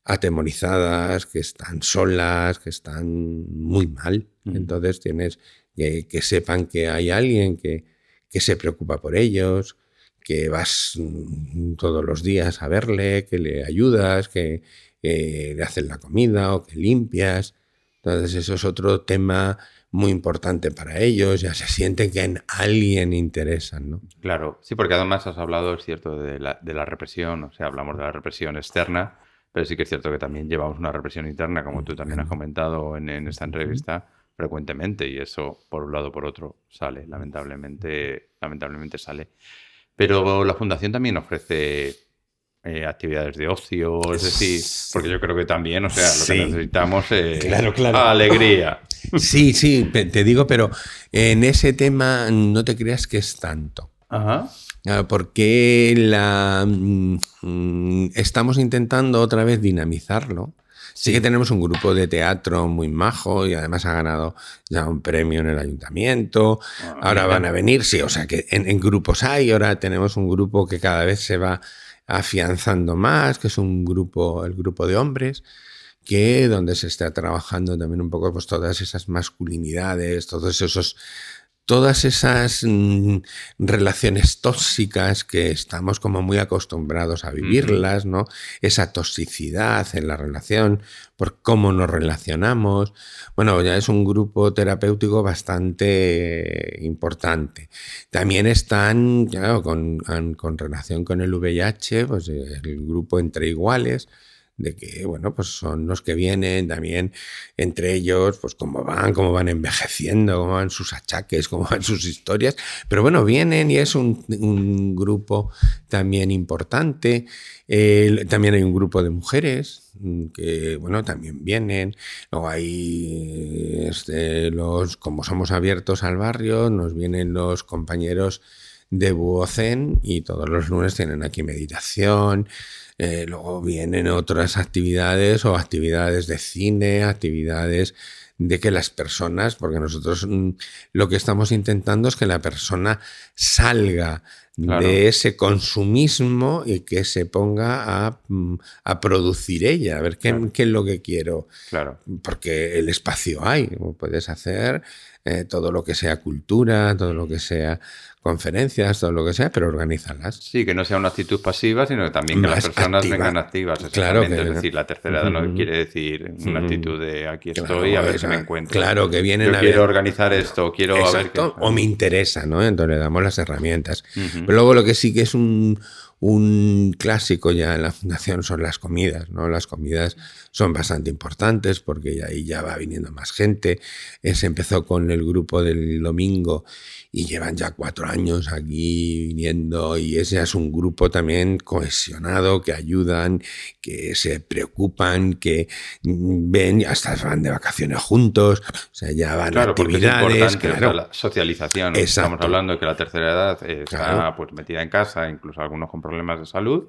atemorizadas, que están solas, que están muy mal. Mm. Entonces tienes que, que, sepan que hay alguien que, que se preocupa por ellos, que vas mm, todos los días a verle, que le ayudas, que, que le haces la comida o que limpias. Entonces eso es otro tema muy importante para ellos, ya se sienten que en alguien interesan, ¿no? Claro, sí, porque además has hablado, es cierto, de la, de la represión, o sea, hablamos de la represión externa, pero sí que es cierto que también llevamos una represión interna, como tú también has comentado en, en esta entrevista, frecuentemente, y eso, por un lado o por otro, sale, lamentablemente, lamentablemente sale. Pero la Fundación también ofrece eh, actividades de ocio, es decir, porque yo creo que también, o sea, lo que necesitamos es alegría. Sí, sí, te digo, pero en ese tema no te creas que es tanto. Ajá. Ah, porque la, mm, estamos intentando otra vez dinamizarlo. Sí que tenemos un grupo de teatro muy majo y además ha ganado ya un premio en el ayuntamiento. Ah, ahora van a venir, sí, o sea que en, en, grupos hay, ahora tenemos un grupo que cada vez se va afianzando más, que es un grupo, el grupo de hombres, que donde se está trabajando también un poco pues todas esas masculinidades, todos esos todas esas mm, relaciones tóxicas que estamos como muy acostumbrados a vivirlas, ¿no? Esa toxicidad en la relación, por cómo nos relacionamos. Bueno, ya es un grupo terapéutico bastante importante. También están, claro, con, con relación con el VIH, pues el grupo entre iguales, de que, bueno, pues son los que vienen también entre ellos, pues cómo van, cómo van envejeciendo, cómo van sus achaques, cómo van sus historias, pero bueno, vienen y es un, grupo también importante. también hay un grupo de mujeres que, bueno, también vienen. Luego hay, este, los, como somos abiertos al barrio, nos vienen los compañeros de Buocen y todos los lunes tienen aquí meditación, eh, luego vienen otras actividades o actividades de cine, actividades de que las personas, porque nosotros mm, lo que estamos intentando es que la persona salga de ese consumismo y que se ponga a, mm, producir ella, a ver qué, qué, es lo que quiero. Claro. Porque el espacio hay, puedes hacer eh, todo lo que sea cultura, todo lo que sea conferencias, todo lo que sea, pero organízalas. Sí, que no sea una actitud pasiva, sino que también que las personas vengan activas. Claro que... Es decir, la tercera edad no quiere decir una actitud de aquí estoy, a ver si me encuentro. Claro, que vienen a quiero organizar esto, quiero Exacto, O me interesa, ¿no? Entonces le damos las herramientas. Pero luego lo que sí que es un un clásico ya en la fundación son las comidas, ¿no? Las comidas son bastante importantes porque ahí ya va viniendo más gente. Se empezó con el grupo del domingo y llevan ya cuatro años aquí viniendo y ese es un grupo también cohesionado que ayudan, que se preocupan, que ven y hasta van de vacaciones juntos, o sea, ya van a actividades. claro, la socialización. Estamos hablando de que la tercera edad está pues metida en casa, incluso algunos con problemas de salud,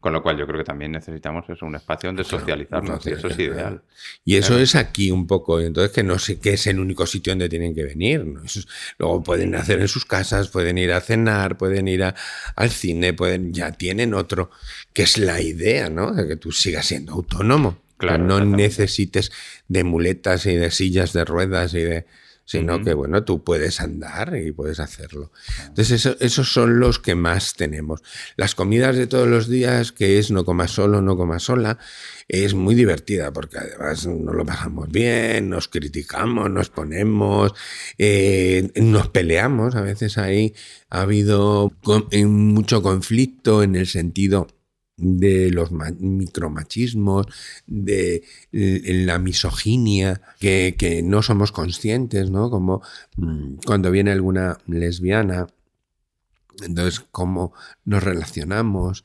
con lo cual yo creo que también necesitamos eso, un espacio donde socializarnos y eso es ideal. Y eso es aquí un poco, entonces que no sé qué es el único sitio donde tienen que venir. luego pueden hacer en sus casas, pueden ir a cenar, pueden ir al cine, pueden, ya tienen otro, que es la idea, ¿no? De que tú sigas siendo autónomo. Claro, no necesites de muletas y de sillas de ruedas y de sino que bueno, tú puedes andar y puedes hacerlo. Entonces, esos son los que más tenemos. Las comidas de todos los días, que es no comas solo, no comas sola, es muy divertida porque además nos lo pasamos bien, nos criticamos, nos ponemos, eh, nos peleamos. A veces ahí ha habido mucho conflicto en el sentido de los micromachismos, de la misoginia, que, no somos conscientes, ¿no? Como mm, cuando viene alguna lesbiana, entonces cómo nos relacionamos.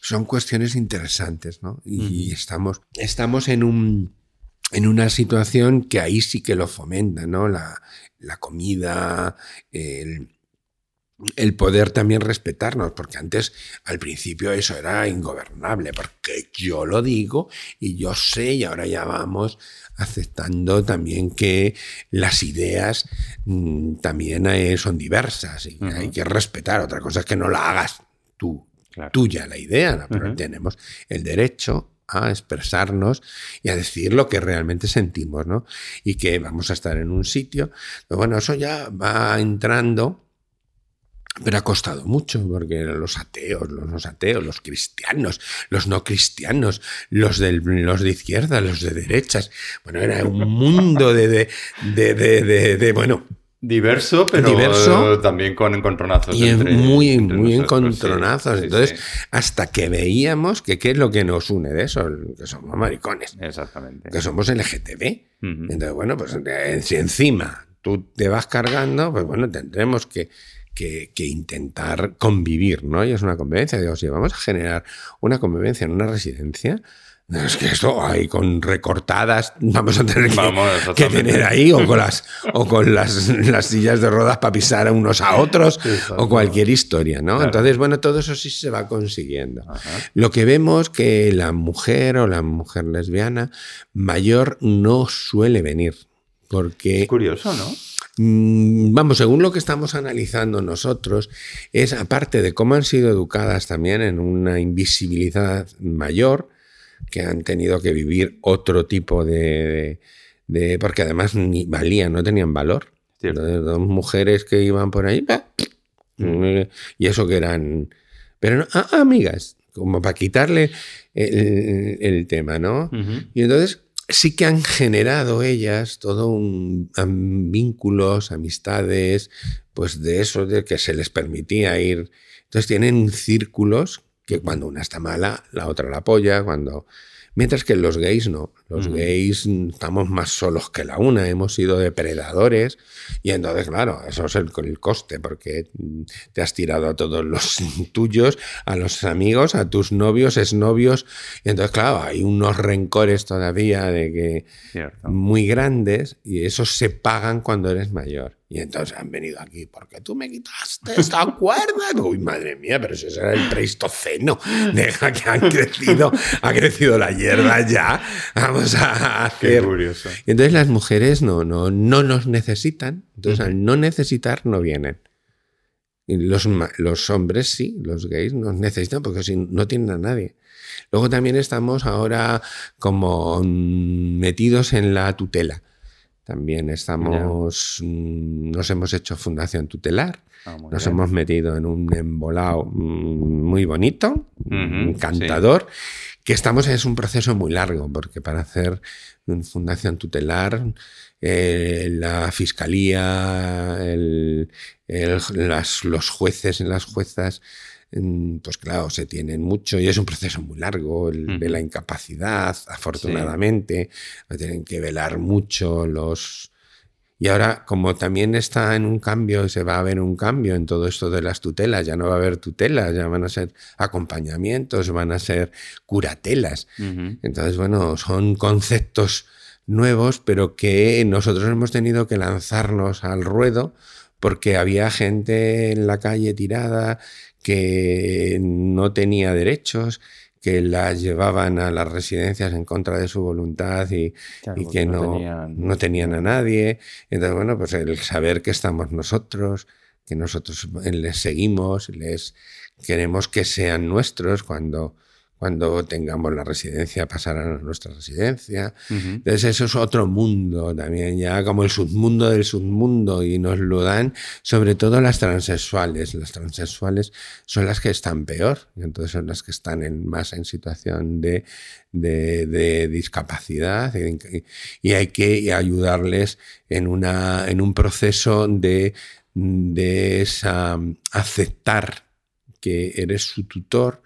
Son cuestiones interesantes, ¿no? Y, estamos, estamos en un en una situación que ahí sí que lo fomenta, ¿no? La, la comida, el, el poder también respetarnos, porque antes, al principio, eso era ingobernable, porque yo lo digo y yo sé, y ahora ya vamos aceptando también que las ideas mm, también eh, son diversas y hay que respetar. Otra cosa es que no la hagas tú, tuya la idea, pero tenemos el derecho a expresarnos y a decir lo que realmente sentimos, ¿no? Y que vamos a estar en un sitio. Bueno, eso ya va entrando pero ha costado mucho, porque los ateos, los no ateos, los cristianos, los no cristianos, los, del, los de izquierda, los de derechas. Bueno, era un mundo de, de, de, de bueno, Diverso, pero diverso, también con encontronazos. Y muy, muy encontronazos. Entonces, hasta que veíamos que qué es lo que nos une de eso, que somos maricones. Exactamente. Que somos LGTB. Entonces, bueno, pues si encima tú te vas cargando, pues bueno, tendremos que que, intentar convivir, ¿no? Y es una convivencia. Digo, si vamos a generar una convivencia en una residencia, es que esto ahí con recortadas vamos a tener que, tener ahí o con las o con las, las sillas de rodas para pisar a unos a otros o cualquier historia, ¿no? Entonces, bueno, todo eso sí se va consiguiendo. Lo que vemos que la mujer o la mujer lesbiana mayor no suele venir porque es curioso, ¿no? Mm, vamos, según lo que estamos analizando nosotros, es aparte de cómo han sido educadas también en una invisibilidad mayor, que han tenido que vivir otro tipo de... porque además ni valían, no tenían valor. dos mujeres que iban por ahí, mm. y eso que eran... Pero no, ah, amigas, como para quitarle el, tema, ¿no? Y entonces sí que han generado ellas todo un vínculos, amistades, pues de eso de que se les permitía ir. Entonces tienen círculos que cuando una está mala, la otra la apoya, cuando Mientras que los gays no. Los gays estamos más solos que la una, hemos sido depredadores y entonces, claro, eso es el, el coste, porque te has tirado a todos los tuyos, a los amigos, a tus novios, exnovios, y entonces, claro, hay unos rencores todavía de que muy grandes y esos se pagan cuando eres mayor. Y entonces han venido aquí, porque tú me quitaste esta cuerda. Uy, madre mía, pero ese era el pleistoceno. Deja que han crecido, ha crecido la hierba ya. Vamos a hacer. Qué curioso. Y entonces las mujeres no, no, no nos necesitan. Entonces, al no necesitar, no vienen. Y los, los hombres sí, los gays nos necesitan porque si no tienen a nadie. Luego también estamos ahora como metidos en la tutela. También estamos, mm, nos hemos hecho fundación tutelar, ah, nos hemos metido en un embolado mm, muy bonito, encantador, que estamos, es un proceso muy largo, porque para hacer fundación tutelar, eh, la fiscalía, los jueces y las juezas, pues claro, se tienen mucho y es un proceso muy largo de la incapacidad, afortunadamente, tienen que velar mucho los... Y ahora, como también está en un cambio, se va a ver un cambio en todo esto de las tutelas, ya no va a haber tutelas, ya van a ser acompañamientos, van a ser curatelas. Entonces, bueno, son conceptos nuevos, pero que nosotros hemos tenido que lanzarnos al ruedo porque había gente en la calle tirada que no tenía derechos, que las llevaban a las residencias en contra de su voluntad y, que no, no, tenían, a nadie. Entonces, bueno, pues el saber que estamos nosotros, que nosotros les seguimos, les queremos que sean nuestros cuando cuando tengamos la residencia pasarán a nuestra residencia. Entonces eso es otro mundo también, ya como el submundo del submundo y nos lo dan sobre todo las transexuales. Las transexuales son las que están peor, y entonces son las que están en, más en situación de, de, discapacidad y, hay que ayudarles en, una, en un proceso de, de esa, aceptar que eres su tutor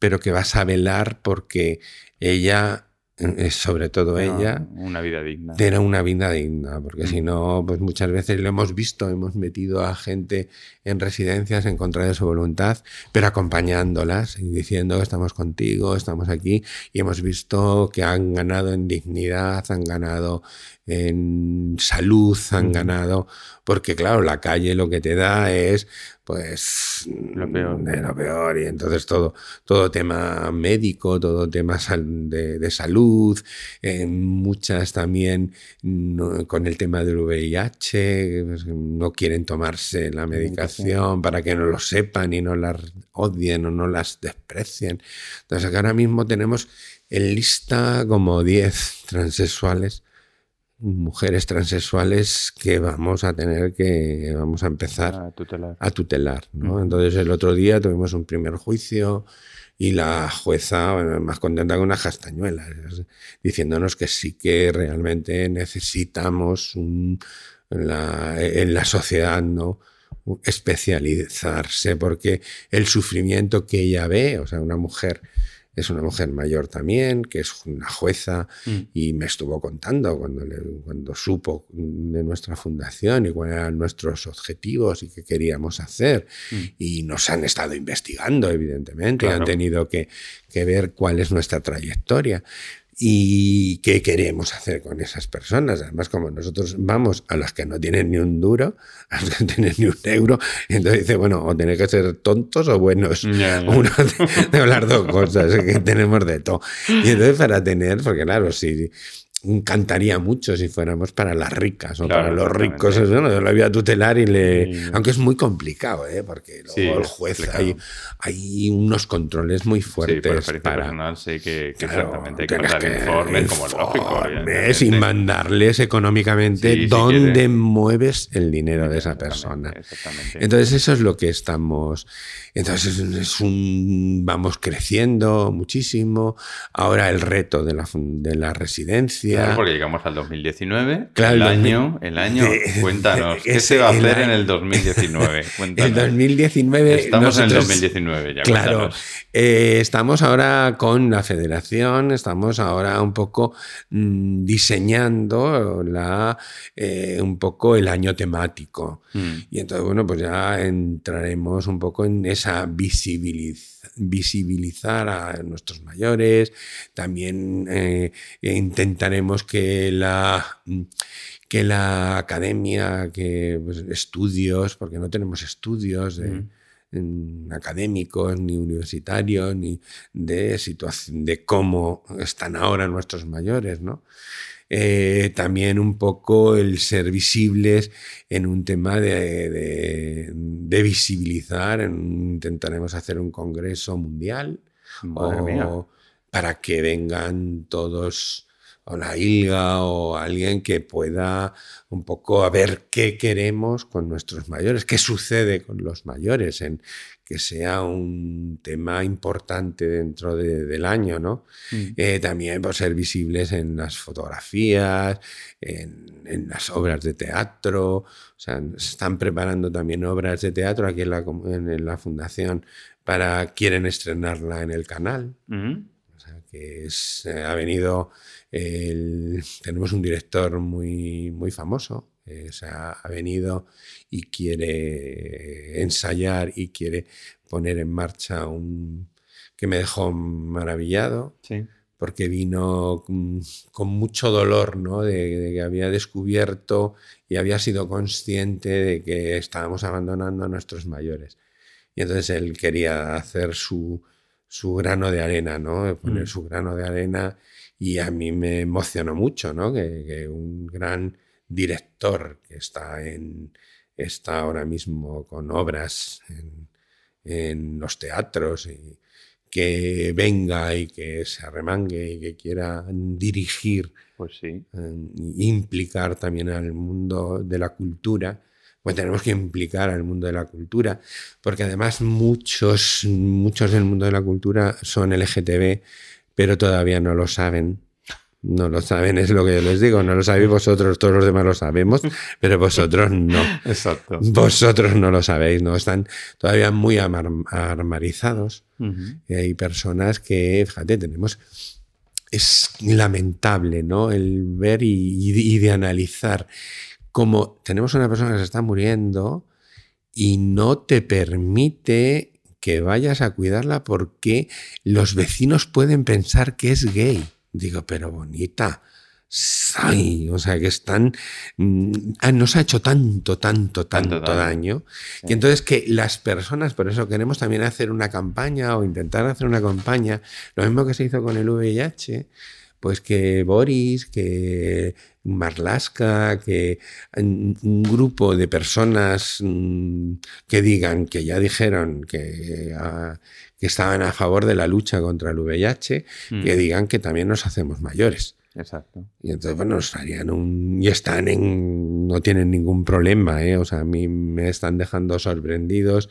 pero que vas a velar porque ella, eh, sobre todo ella, una vida digna. Era una vida digna, porque si mm. no, pues muchas veces lo hemos visto, hemos metido a gente en residencias en contra de su voluntad, pero acompañándolas y diciendo que estamos contigo, estamos aquí, y hemos visto que han ganado en dignidad, han ganado en salud, han mm. ganado, porque claro, la calle lo que te da es pues Lo peor. de lo peor. Y entonces todo todo tema médico todo tema de, de salud eh, muchas también no- con el tema del VIH pues, no quieren tomarse la medicación para que no lo sepan y no las odien o no las desprecien. Entonces acá ahora mismo tenemos en lista como 10 transexuales mujeres transexuales que vamos a tener que vamos a empezar tutelar. a tutelar. ¿no? Ujú. Entonces el otro día tuvimos un primer juicio y la jueza, bueno, más contenta que unas castañuelas, es- diciéndonos que sí que realmente necesitamos un- en, la, en la sociedad no especializarse porque el sufrimiento que ella ve, o sea, una mujer es una mujer mayor también, que es una jueza, Mm. y me estuvo contando cuando, le- cuando supo de nuestra fundación y cuáles eran nuestros objetivos y qué queríamos hacer. Mm. Y nos han estado investigando, evidentemente, y han tenido que, que ver cuál es nuestra trayectoria y qué queremos hacer con esas personas. Además, como nosotros vamos a las que no tienen ni un duro, a las que no tienen ni un euro, entonces dice, bueno, o tenéis que ser tontos o buenos. Uno de, de las dos cosas, que tenemos de todo. Y entonces para tener, porque claro, si encantaría mucho si fuéramos para las ricas o Claro, para los ricos, eso, ¿no? yo lo voy a tutelar y le... Sí. Aunque es muy complicado, ¿eh? porque luego Sí, el juez hay, hay unos controles muy Sí, por fuertes experiencia para... personal sé que, que Claro, exactamente hay que tienes mandar que- informes como es lógico. y mandarles económicamente Sí, si dónde mueves el dinero de esa persona. Exactamente. Entonces eso es lo que estamos. Entonces es- es un vamos creciendo muchísimo. Ahora el reto de la, de la residencia. Claro, porque llegamos al 2019. Claro, el, el 2000 año, el año, de- cuéntanos, ¿qué se va a hacer en el 2019? el Cuéntanos. 2019. Estamos en el nosotros- 2019 ya, Claro, eh, estamos ahora con la federación, estamos ahora un poco mm, diseñando la, eh, un poco el año temático. Mm, Y entonces, bueno, pues ya entraremos un poco en esa visibiliz- visibilizar a nuestros mayores. También eh, intentaremos que la, que la academia, que pues, estudios, porque no tenemos estudios de, Mm. en- académicos ni universitarios ni de situación de cómo están ahora nuestros mayores, ¿no? Eh, también un poco el ser visibles en un tema de, de- de visibilizar. en- intentaremos hacer un congreso mundial o para que vengan todos o la ILGA o alguien que pueda un poco a ver qué queremos con nuestros mayores, qué sucede con los mayores, en que sea un tema importante dentro de- del año, ¿no? Mm. Eh, también por ser visibles en las fotografías, en, en las obras de teatro. O sea, se están preparando también obras de teatro aquí en la, en- la fundación para quieren estrenarla en el canal. Mm. Que es, eh, ha venido, el- tenemos un director muy, muy famoso, eh, o sea, ha venido y quiere ensayar y quiere poner en marcha un que me dejó maravillado Sí. porque vino con, con mucho dolor, ¿no? De, de que había descubierto y había sido consciente de que estábamos abandonando a nuestros mayores. Y entonces él quería hacer su, su grano de arena, ¿no? Poner Mm. su grano de arena y a mí me emocionó mucho, ¿no? Que, que un gran director que está, en, está ahora mismo con obras en, en los teatros y que venga y que se arremangue y que quiera dirigir Pues sí. eh, implicar también al mundo de la cultura, pues tenemos que implicar al mundo de la cultura, porque además muchos, muchos del mundo de la cultura son LGTB, pero todavía no lo saben. No lo saben, es lo que yo les digo, no lo sabéis vosotros, todos los demás lo sabemos, pero vosotros no. Exacto. Vosotros no lo sabéis, no están todavía muy armarizados. Y hay personas que, fíjate, tenemos. Es lamentable, ¿no? El ver y, y- y de analizar cómo tenemos una persona que se está muriendo y no te permite que vayas a cuidarla porque los vecinos pueden pensar que es gay. Digo, pero bonita, Ay, o sea, que están. mm, ah, nos ha hecho tanto, tanto, tanto, Tanto daño. daño. Que entonces que las personas, por eso queremos también hacer una campaña o intentar hacer una campaña, lo mismo que se hizo con el VIH, pues que Boris, que Marlaska, que un grupo de personas mm, que digan, que ya dijeron que, ah, que estaban a favor de la lucha contra el VIH, Mm, que digan que también nos hacemos mayores. Exacto. Y entonces, bueno, estarían un. Y están en. No tienen ningún problema, ¿eh? O sea, a mí me están dejando sorprendidos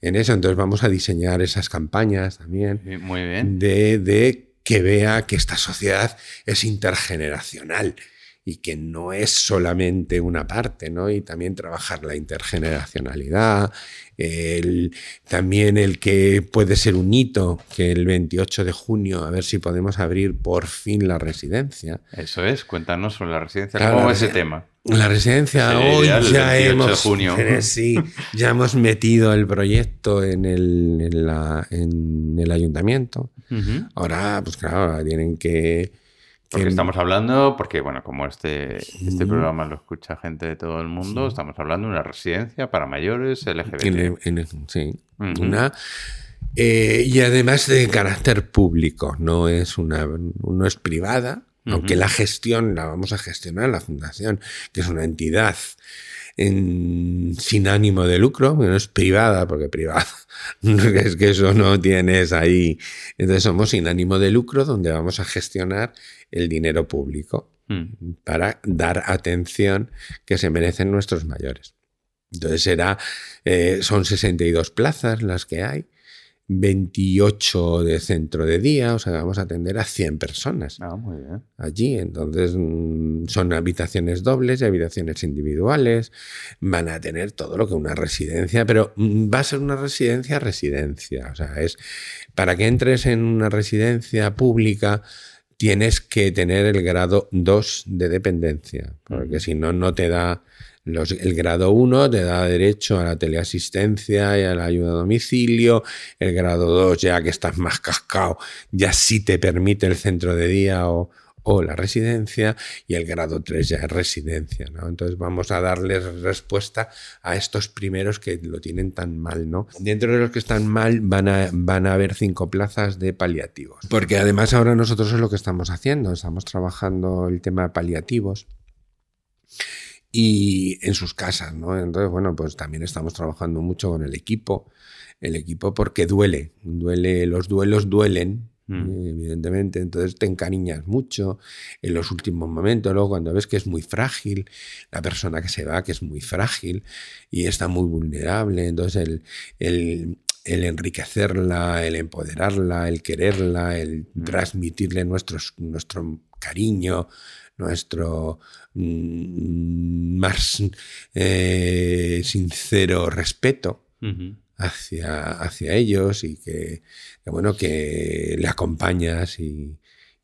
en eso. Entonces, vamos a diseñar esas campañas también Sí, Muy bien. de, de que vea que esta sociedad es intergeneracional y que no es solamente una parte, ¿no? Y también trabajar la intergeneracionalidad, el- también el que puede ser un hito, que el 28 de junio, a ver si podemos abrir por fin la residencia. Eso es. Cuéntanos sobre la residencia. Claro, ¿Cómo va ese tema? La residencia, hoy ya el ya 28 de hemos, junio. sí, ya hemos metido el proyecto en el, en la- en el ayuntamiento. Ahora, pues claro, ahora tienen que... Porque que- estamos hablando, porque bueno, como este, este programa lo escucha gente de todo el mundo, estamos hablando de una residencia para mayores LGBT. en sí, una... eh, y además de carácter público, no es, una, no es privada, aunque la gestión la vamos a gestionar la fundación, que es una entidad en- sin ánimo de lucro, no es privada, porque privada es que eso no tienes ahí. Entonces somos sin ánimo de lucro, donde vamos a gestionar el dinero público Mm. para dar atención que se merecen nuestros mayores. Entonces será, eh, son 62 plazas las que hay, 28 de centro de día, o sea, vamos a atender a 100 personas Ah, muy bien. allí. Entonces mm, son habitaciones dobles y habitaciones individuales. Van a tener todo lo que una residencia, pero mm, va a ser una residencia residencia. O sea, es para que entres en una residencia pública tienes que tener el grado 2 de dependencia, porque si no, no te da... Los, el grado 1 te da derecho a la teleasistencia y a la ayuda a domicilio. El grado 2, ya que estás más cascado, ya sí te permite el centro de día o, o la residencia. Y el grado 3 ya es residencia. ¿no? Entonces vamos a darles respuesta a estos primeros que lo tienen tan mal. ¿no? Dentro de los que están mal van a, van a haber cinco plazas de paliativos. Porque además ahora nosotros es lo que estamos haciendo. Estamos trabajando el tema de paliativos y en sus casas, ¿no? Entonces, bueno, pues también estamos trabajando mucho con el equipo, el equipo porque duele, duele, los duelos duelen, Mm. eh, evidentemente, entonces te encariñas mucho en los últimos momentos, luego cuando ves que es muy frágil, la persona que se va, que es muy frágil y está muy vulnerable, entonces el, el, el enriquecerla, el empoderarla, el quererla, el Mm. transmitirle nuestros, nuestro cariño, nuestro mm, más eh, sincero respeto. Hacia, hacia ellos y que, que, bueno, que le acompañas y,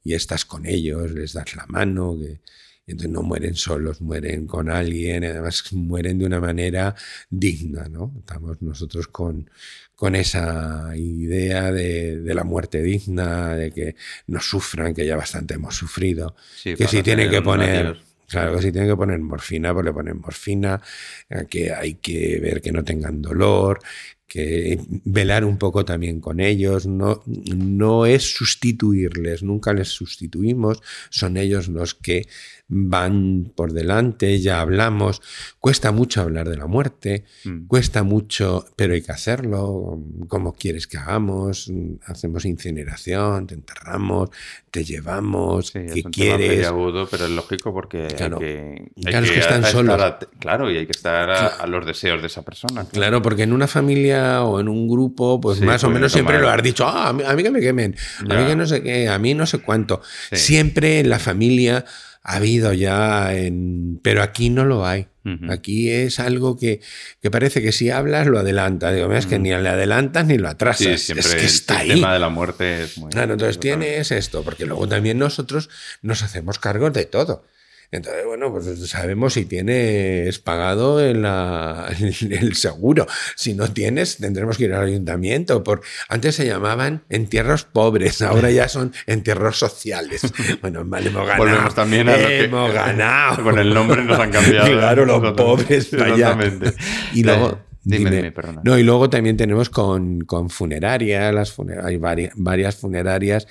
y estás con ellos, les das la mano, que y entonces no mueren solos, mueren con alguien, además mueren de una manera digna, ¿no? Estamos nosotros con, con esa idea de, de la muerte digna, de que no sufran, que ya bastante hemos sufrido, Sí, que si tienen que poner, claro, que si tienen que poner morfina, pues le ponen morfina, eh, que hay que ver que no tengan dolor, que velar un poco también con ellos, no, no es sustituirles, nunca les sustituimos, son ellos los que van por delante, ya hablamos, cuesta mucho hablar de la muerte, Mm. cuesta mucho, pero hay que hacerlo, como quieres que hagamos, hacemos incineración, te enterramos, te llevamos, Sí, es ¿qué un tema quieres? agudo, pero es lógico porque Claro. hay que, hay Claro, que están estar solos. claro, y hay que estar a, a los deseos de esa persona. Claro, porque en una familia o en un grupo, pues Sí, más o menos siempre lo has dicho, ah, a, mí, a mí que me quemen, a mí que no sé qué, a mí no sé cuánto. Sí. Siempre en la familia ha habido ya, en... pero aquí no lo hay. Aquí es algo que, que parece que si hablas lo adelanta. Digo, "Mira, es que ni le adelantas ni lo atrasas. Sí, siempre es que el está ahí. sistema de la muerte es muy... Claro, entonces tienes esto, porque luego también nosotros nos hacemos cargos de todo. Entonces, bueno, pues sabemos si tienes pagado el, el, seguro. Si no tienes, tendremos que ir al ayuntamiento. Por, antes se llamaban entierros pobres, ahora ya son entierros sociales. Bueno, vale, hemos ganado. Volvemos también a lo que, Hemos ganado. Con el nombre nos han cambiado. Claro, los pobres. Exactamente. Y luego, Dime, dime. perdona. No, y luego también tenemos con, con funerarias, las funer- hay vari- varias funerarias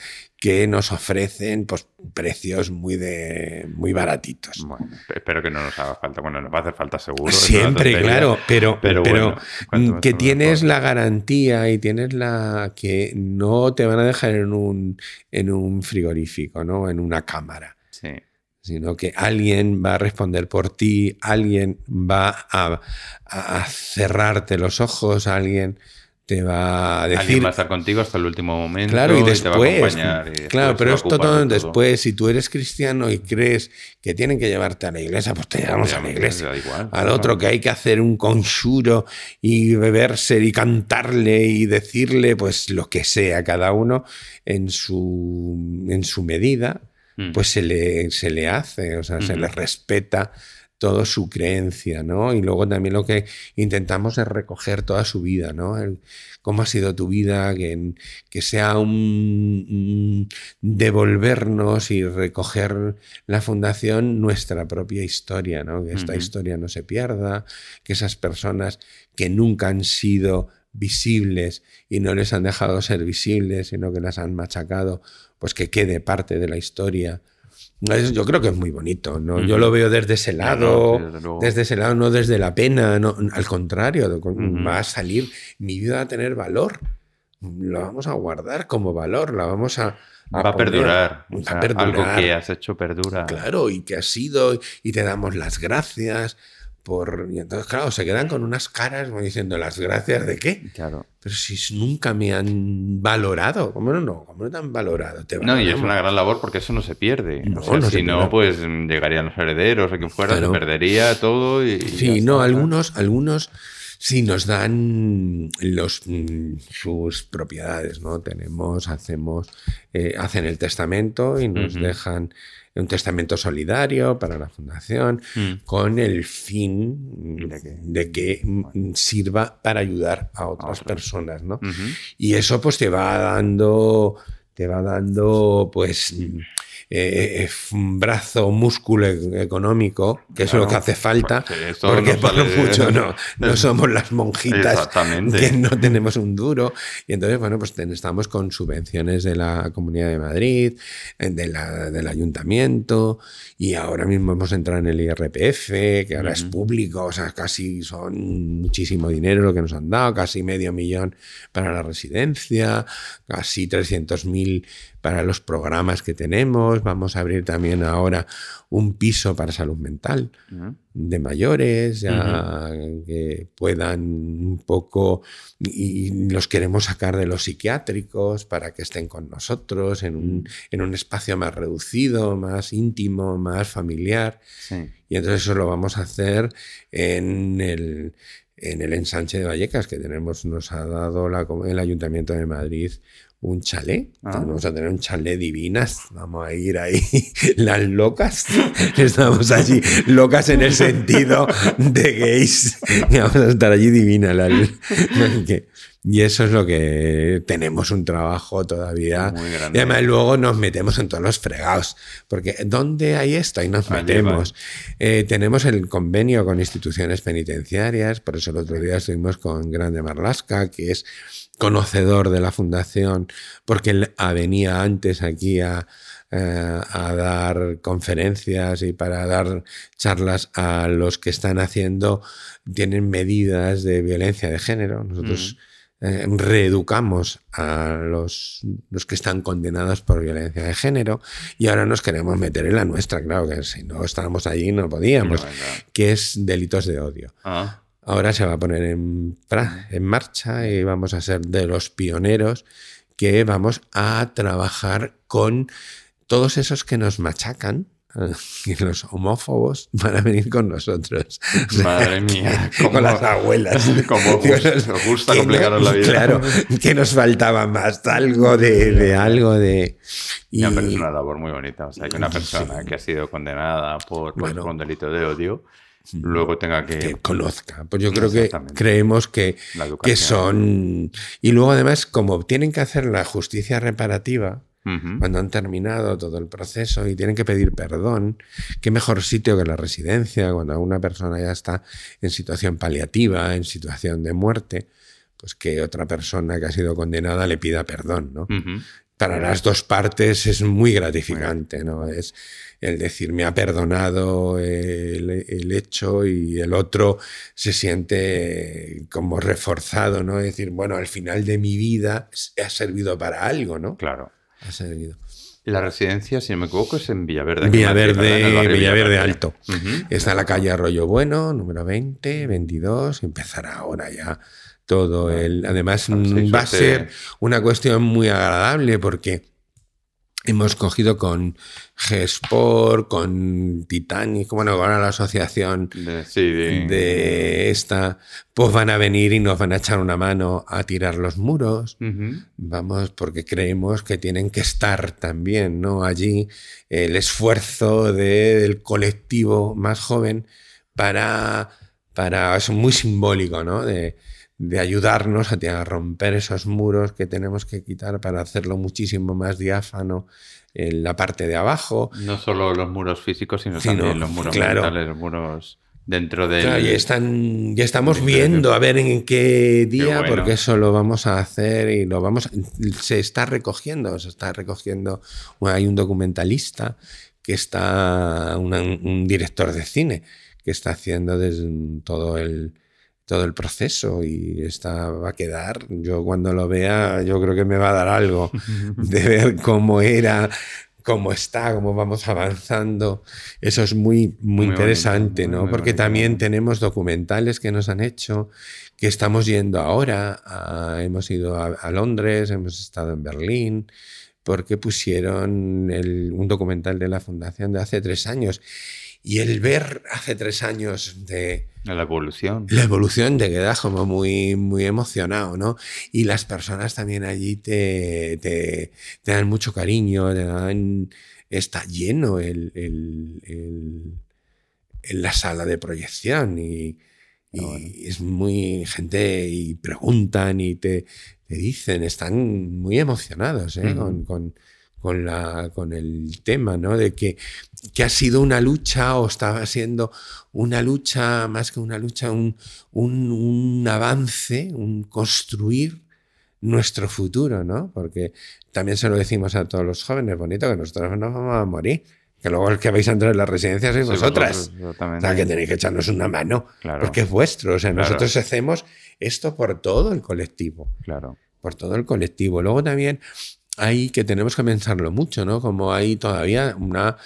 que nos ofrecen pues, precios muy, de, muy baratitos. Bueno, espero que no nos haga falta. Bueno, nos va a hacer falta seguro. Siempre, claro, pero, Pero pero, bueno, más que tienes la garantía y tienes la que no te van a dejar en un, en un frigorífico, ¿no? En una cámara Sí. sino que alguien va a responder por ti, alguien va a cerrarte los ojos, alguien te va a Alguien decir... va a estar contigo hasta el último momento. Claro, y te va a después, y claro, pero ocupar todo de después, si tú eres cristiano y crees que tienen que llevarte a la iglesia, pues te llevamos a la iglesia. Igual, Al claro. otro que hay que hacer un conjuro y beberse y cantarle y decirle pues lo que sea, cada uno en su, en su medida, Mm. pues se le, se le hace, o sea, se le respeta toda su creencia, ¿no? Y luego también lo que intentamos es recoger toda su vida, ¿no? El- cómo ha sido tu vida, que, que sea un, un devolvernos y recoger la fundación nuestra propia historia, ¿no? Que esta historia no se pierda, que esas personas que nunca han sido visibles y no les han dejado ser visibles, sino que las han machacado, pues que quede parte de la historia. Yo creo que es muy bonito, ¿no? Yo lo veo desde ese lado, sí, desde luego. desde ese lado, no desde la pena, no, al contrario, va a salir, mi vida va a tener valor, lo vamos a guardar como valor, la vamos a... Va a poner, perdurar. va O a sea, perdurar. Algo que has hecho perdura. Claro, y que has sido, y te damos las gracias por... Y entonces, claro, se quedan con unas caras como diciendo, ¿las gracias de qué? Claro. Pero si nunca me han valorado, ¿cómo no? no? ¿Cómo no te han valorado? Te No, y es una gran labor porque eso no se pierde. No, O sea, no se si no, pierde. pues llegarían los herederos o quien fuera, Claro. se perdería todo y. y Sí, no, está. algunos, algunos sí nos dan los, sus propiedades, ¿no? Tenemos, hacemos, eh, hacen el testamento y nos dejan un testamento solidario para la fundación Mm. con el fin De que- sirva para ayudar a otras personas, ¿no? Y eso pues te va dando, te va dando pues eh, un brazo, músculo e- económico, que es lo que hace falta, Pues porque no por de- mucho no, no somos las monjitas que no tenemos un duro. Y entonces, bueno, pues estamos con subvenciones de la Comunidad de Madrid, eh, de la, del ayuntamiento, y ahora mismo hemos entrado en el IRPF, que ahora es público, o sea, casi son muchísimo dinero lo que nos han dado, casi medio millón para la residencia, casi 300.000 para los programas que tenemos. Vamos a abrir también ahora un piso para salud mental de mayores, ya que puedan un poco, y y los queremos sacar de los psiquiátricos para que estén con nosotros en un, en un espacio más reducido, más íntimo, más familiar. Sí. Y entonces eso lo vamos a hacer en el, en el ensanche de Vallecas, que tenemos, nos ha dado la, el Ayuntamiento de Madrid un chalet. Ah. Vamos a tener un chalet divinas. Vamos a ir ahí las locas. Estamos allí locas en el sentido de gays. Y vamos a estar allí divinas. que- Y eso es lo que tenemos un trabajo todavía. Muy Y además luego nos metemos en todos los fregados. Porque ¿dónde hay esto? Ahí nos metemos. Eh, tenemos el convenio con instituciones penitenciarias. Por eso el otro día estuvimos con Grande Marlasca, que es conocedor de la fundación, porque él venía antes aquí a, eh, a dar conferencias y para dar charlas a los que están haciendo, tienen medidas de violencia de género. Nosotros eh, reeducamos a los, los que están condenados por violencia de género y ahora nos queremos meter en la nuestra, claro que si no estábamos allí no podíamos, No, que es delitos de odio. Ah, Ahora se va a poner en, en marcha y vamos a ser de los pioneros que vamos a trabajar con todos esos que nos machacan y los homófobos van a venir con nosotros. Madre mía, con las abuelas. Como nos gusta complicaros la vida. Claro, que nos faltaba más, algo de, de algo de... Y... pero es una labor muy bonita. O sea, que una persona que ha sido condenada por, por un delito de odio luego tenga que... que conozca. Pues yo creo que creemos que, que son... Y luego además, como tienen que hacer la justicia reparativa, cuando han terminado todo el proceso y tienen que pedir perdón, qué mejor sitio que la residencia, cuando una persona ya está en situación paliativa, en situación de muerte, pues que otra persona que ha sido condenada le pida perdón, ¿no? Para las dos partes es muy gratificante, ¿no? Es, el decir me ha perdonado el, hecho y el otro se siente como reforzado, ¿no? Es decir, bueno, al final de mi vida ha servido para algo, ¿no? Claro. Ha servido. La residencia, si no me equivoco, es en Villaverde. Villaverde, Villaverde Alto. Está en la calle Arroyo Bueno, número 20, 22. Empezará ahora ya todo el... Además, va a ser una cuestión muy agradable porque Hemos cogido con G-Sport, con Titanic, bueno, ahora la asociación de, esta, pues van a venir y nos van a echar una mano a tirar los muros. Vamos, porque creemos que tienen que estar también, ¿no? Allí el esfuerzo del colectivo más joven para, para, es muy simbólico, ¿no? De, de ayudarnos a, romper esos muros que tenemos que quitar para hacerlo muchísimo más diáfano en la parte de abajo. No solo los muros físicos, sino, también los muros mentales, los muros dentro de... Claro, ya, están, ya estamos viendo a ver en qué día, porque eso lo vamos a hacer y lo vamos... Se está recogiendo, se está recogiendo... hay un documentalista que está, un director de cine, que está haciendo desde todo el todo el proceso y está, va a quedar, yo cuando lo vea, yo creo que me va a dar algo de ver cómo era, cómo está, cómo vamos avanzando. Eso es muy, muy, interesante, ¿no? Porque también tenemos documentales que nos han hecho, que estamos yendo ahora, hemos ido a, Londres, hemos estado en Berlín, porque pusieron un documental de la Fundación de hace tres años. Y el ver hace tres años de la evolución. La evolución te quedas como muy, muy emocionado, ¿no? Y las personas también allí te, te, dan mucho cariño, te dan, está lleno el, el, la sala de proyección y, es muy gente y preguntan y te, te dicen, están muy emocionados ¿eh? con con, la, con el tema, ¿no? De que, que, ha sido una lucha o estaba siendo una lucha, más que una lucha, un, un, avance, un construir nuestro futuro, ¿no? Porque también se lo decimos a todos los jóvenes, bonito, que nosotros no vamos a morir. Que luego el que vais a entrar en las residencias sois vosotras. o sea, que tenéis que echarnos una mano. Porque es vuestro. O sea, nosotros hacemos esto por todo el colectivo. Claro. Por todo el colectivo. Luego también hay que tenemos que pensarlo mucho, ¿no? Como hay todavía una,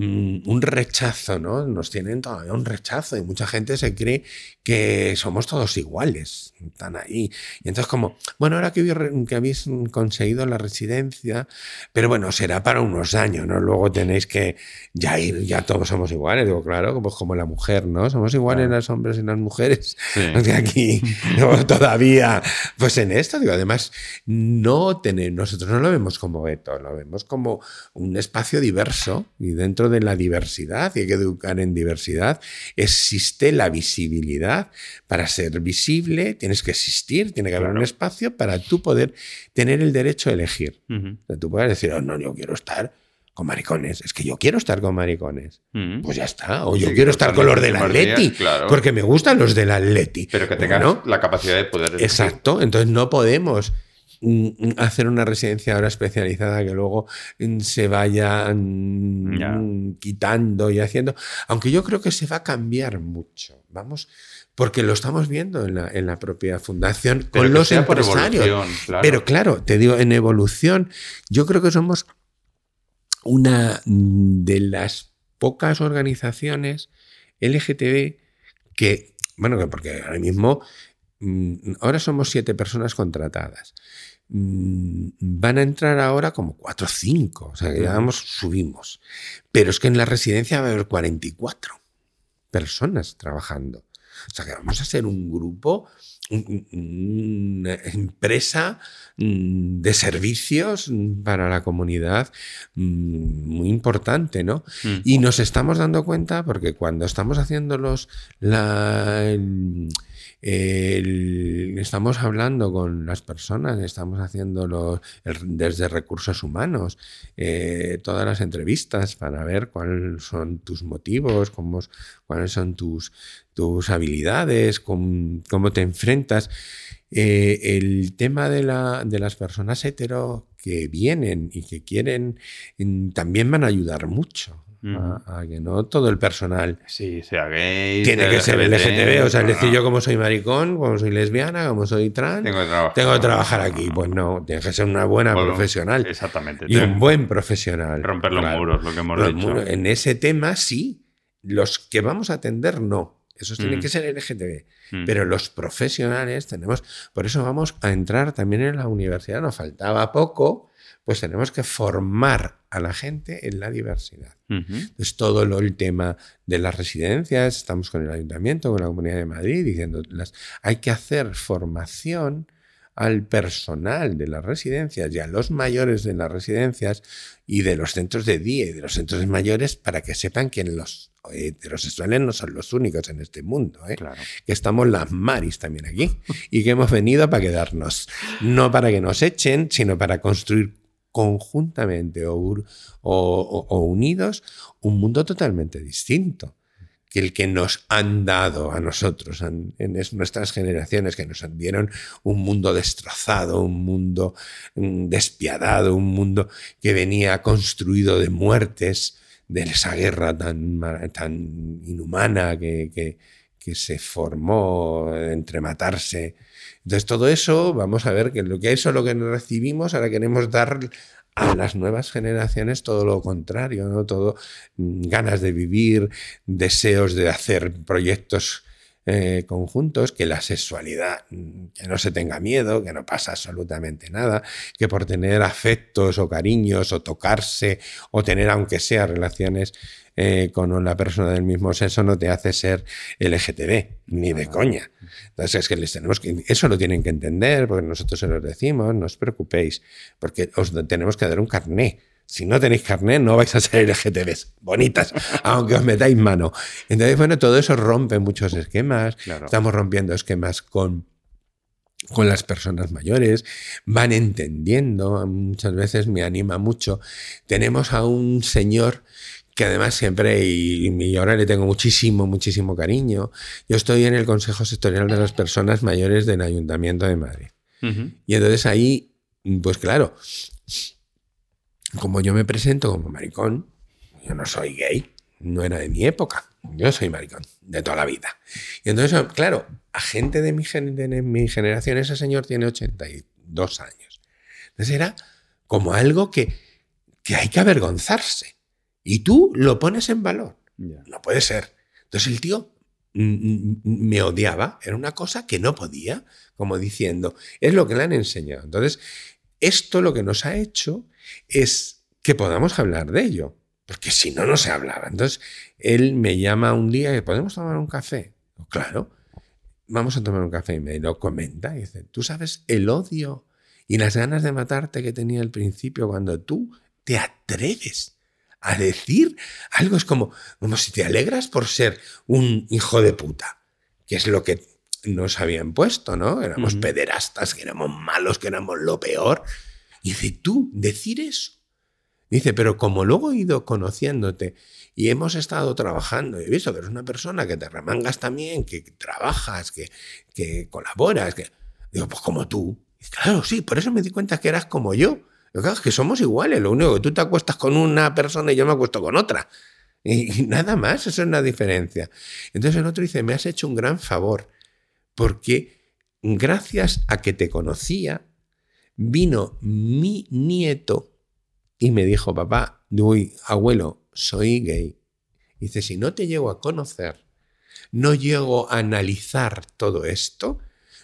un rechazo, ¿no? Nos tienen todavía un rechazo y mucha gente se cree que somos todos iguales, están ahí. Y entonces como, bueno, ahora que, que habéis conseguido la residencia, pero bueno, será para unos años, ¿no? Luego tenéis que ya ir, ya todos somos iguales, digo, claro, pues como la mujer, ¿no? Somos iguales los hombres y las mujeres. Sí. aquí todavía, pues en esto, digo, además, no tenemos, nosotros no lo vemos como veto, lo vemos como un espacio diverso y dentro de la diversidad, y hay que educar en diversidad, existe la visibilidad. Para ser visible tienes que existir, tiene que haber un espacio para tú poder tener el derecho a elegir. tú puedes decir, oh, no, yo quiero estar con maricones. Es que yo quiero estar con maricones. Pues ya está. O yo quiero estar con los del Atleti. Porque me gustan los del Atleti. Pero que tengas la capacidad de poder. Exacto. Entonces no podemos hacer una residencia ahora especializada que luego mm, se vaya quitando y haciendo. Aunque yo creo que se va a cambiar mucho. Vamos, porque lo estamos viendo en la, en la propia fundación con los empresarios. Pero claro, te digo, en evolución, yo creo que somos una de las pocas organizaciones LGTB que, bueno, porque ahora mismo, mm, ahora somos siete personas contratadas mm, van a entrar ahora como 4 o 5, o sea que ya vamos, subimos. Pero es que en la residencia va a haber 44 personas trabajando. O sea que vamos a ser un grupo una empresa mm, de servicios para la comunidad mm, muy importante, ¿no? Mm. Y nos estamos dando cuenta porque cuando estamos haciendo los la, estamos hablando con las personas, estamos haciendo desde recursos humanos, eh, todas las entrevistas para ver cuáles son tus motivos, cómo, cuáles son tus, tus habilidades, cómo, te enfrentas. Eh, el tema de, la, de, las personas hetero que vienen y que quieren mm, también van a ayudar mucho a, que no todo el personal sí, sea gay, tiene que ser LGTB. O sea, es decir, yo como soy maricón, como soy lesbiana, como soy trans, tengo que trabajar, aquí. Pues no, tiene que ser una buena profesional. Exactamente. Y un buen profesional. Romper los muros, lo que hemos dicho. en ese tema sí. Los que vamos a atender, no. Esos tienen que ser LGTB. Pero los profesionales tenemos. Por eso vamos a entrar también en la universidad. Nos faltaba poco pues tenemos que formar a la gente en la diversidad. Entonces, todo el tema de las residencias, estamos con el ayuntamiento, con la Comunidad de Madrid, diciendo, las, hay que hacer formación al personal de las residencias y a los mayores de las residencias y de los centros de día y de los centros mayores para que sepan que los heterosexuales no son los únicos en este mundo, ¿eh? que estamos las maris también aquí y que hemos venido para quedarnos, no para que nos echen, sino para construir conjuntamente o, unidos un mundo totalmente distinto que el que nos han dado a nosotros, en, nuestras generaciones, que nos dieron un mundo destrozado, un mundo mm, despiadado, un mundo que venía construido de muertes, de esa guerra tan, inhumana que, que se formó entre matarse entonces, todo eso, vamos a ver que lo que eso es lo que recibimos, ahora queremos dar a las nuevas generaciones todo lo contrario, ¿no? Todo mm, ganas de vivir, deseos de hacer proyectos eh, conjuntos, que la sexualidad, mm, que no se tenga miedo, que no pasa absolutamente nada, que por tener afectos o cariños o tocarse o tener aunque sea relaciones eh, con una persona del mismo sexo no te hace ser LGTB, ni de coña. Entonces es que les tenemos que, eso lo tienen que entender, porque nosotros se los decimos, no os preocupéis, porque os tenemos que dar un carné. Si no tenéis carné, no vais a ser LGTBs bonitas, aunque os metáis mano. Entonces, bueno, todo eso rompe muchos esquemas. Estamos rompiendo esquemas con con las personas mayores, van entendiendo, muchas veces me anima mucho. Tenemos a un señor que además siempre, y, ahora le tengo muchísimo, muchísimo cariño, yo estoy en el Consejo Sectorial de las Personas Mayores del Ayuntamiento de Madrid. Y entonces ahí, pues claro, como yo me presento como maricón, yo no soy gay, no era de mi época, yo soy maricón, de toda la vida. Y entonces, claro, a gente de mi, de mi generación, ese señor tiene 82 años. Entonces era como algo que, que hay que avergonzarse. Y tú lo pones en valor. No puede ser. Entonces el tío me odiaba, era una cosa que no podía, como diciendo, es lo que le han enseñado. Entonces, esto lo que nos ha hecho es que podamos hablar de ello, porque si no, no se hablaba. Entonces, él me llama un día y podemos tomar un café. Claro, vamos a tomar un café y me lo comenta y dice, tú sabes el odio y las ganas de matarte que tenía al principio cuando tú te atreves a decir algo. Es como, como si te alegras por ser un hijo de puta, que es lo que nos habían puesto, ¿no? Éramos pederastas, que éramos malos, que éramos lo peor. Y dice, tú, decir eso. Dice, pero como luego he ido conociéndote y hemos estado trabajando, y he visto que eres una persona que te remangas también, que trabajas, que, que colaboras, que... Digo, pues como tú. claro, sí, por eso me di cuenta que eras como yo. Claro, es que somos iguales, lo único que tú te acuestas con una persona y yo me acuesto con otra. Y, nada más, eso es una diferencia. Entonces el otro dice, me has hecho un gran favor, porque gracias a que te conocía, vino mi nieto y me dijo, papá, uy, abuelo, soy gay. dice, si no te llego a conocer, no llego a analizar todo esto,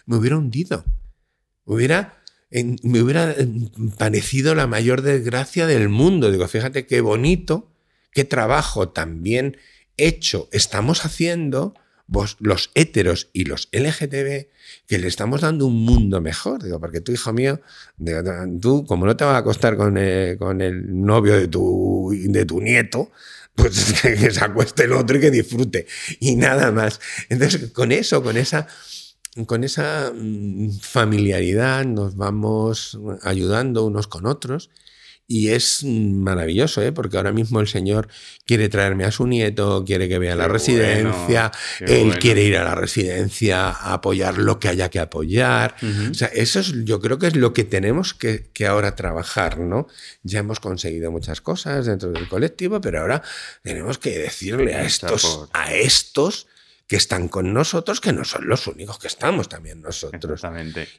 me hubiera hundido. hubiera me hubiera parecido la mayor desgracia del mundo. Digo, fíjate qué bonito, qué trabajo también hecho estamos haciendo vos, los héteros y los LGTB, que le estamos dando un mundo mejor. Digo, porque tú, hijo mío, tú, como no te va a acostar con el, con el novio de tu, de tu nieto, pues que se acueste el otro y que disfrute. Y nada más. Entonces, con eso, con esa con esa mm, familiaridad nos vamos ayudando unos con otros y es maravilloso, ¿eh? porque ahora mismo el Señor quiere traerme a su nieto, quiere que vea la residencia, él quiere ir a la residencia a apoyar lo que haya que apoyar. O sea, eso es, yo creo que es lo que tenemos que, que, ahora trabajar, ¿no? Ya hemos conseguido muchas cosas dentro del colectivo, pero ahora tenemos que decirle a estos, a estos que están con nosotros, que no son los únicos que estamos también nosotros.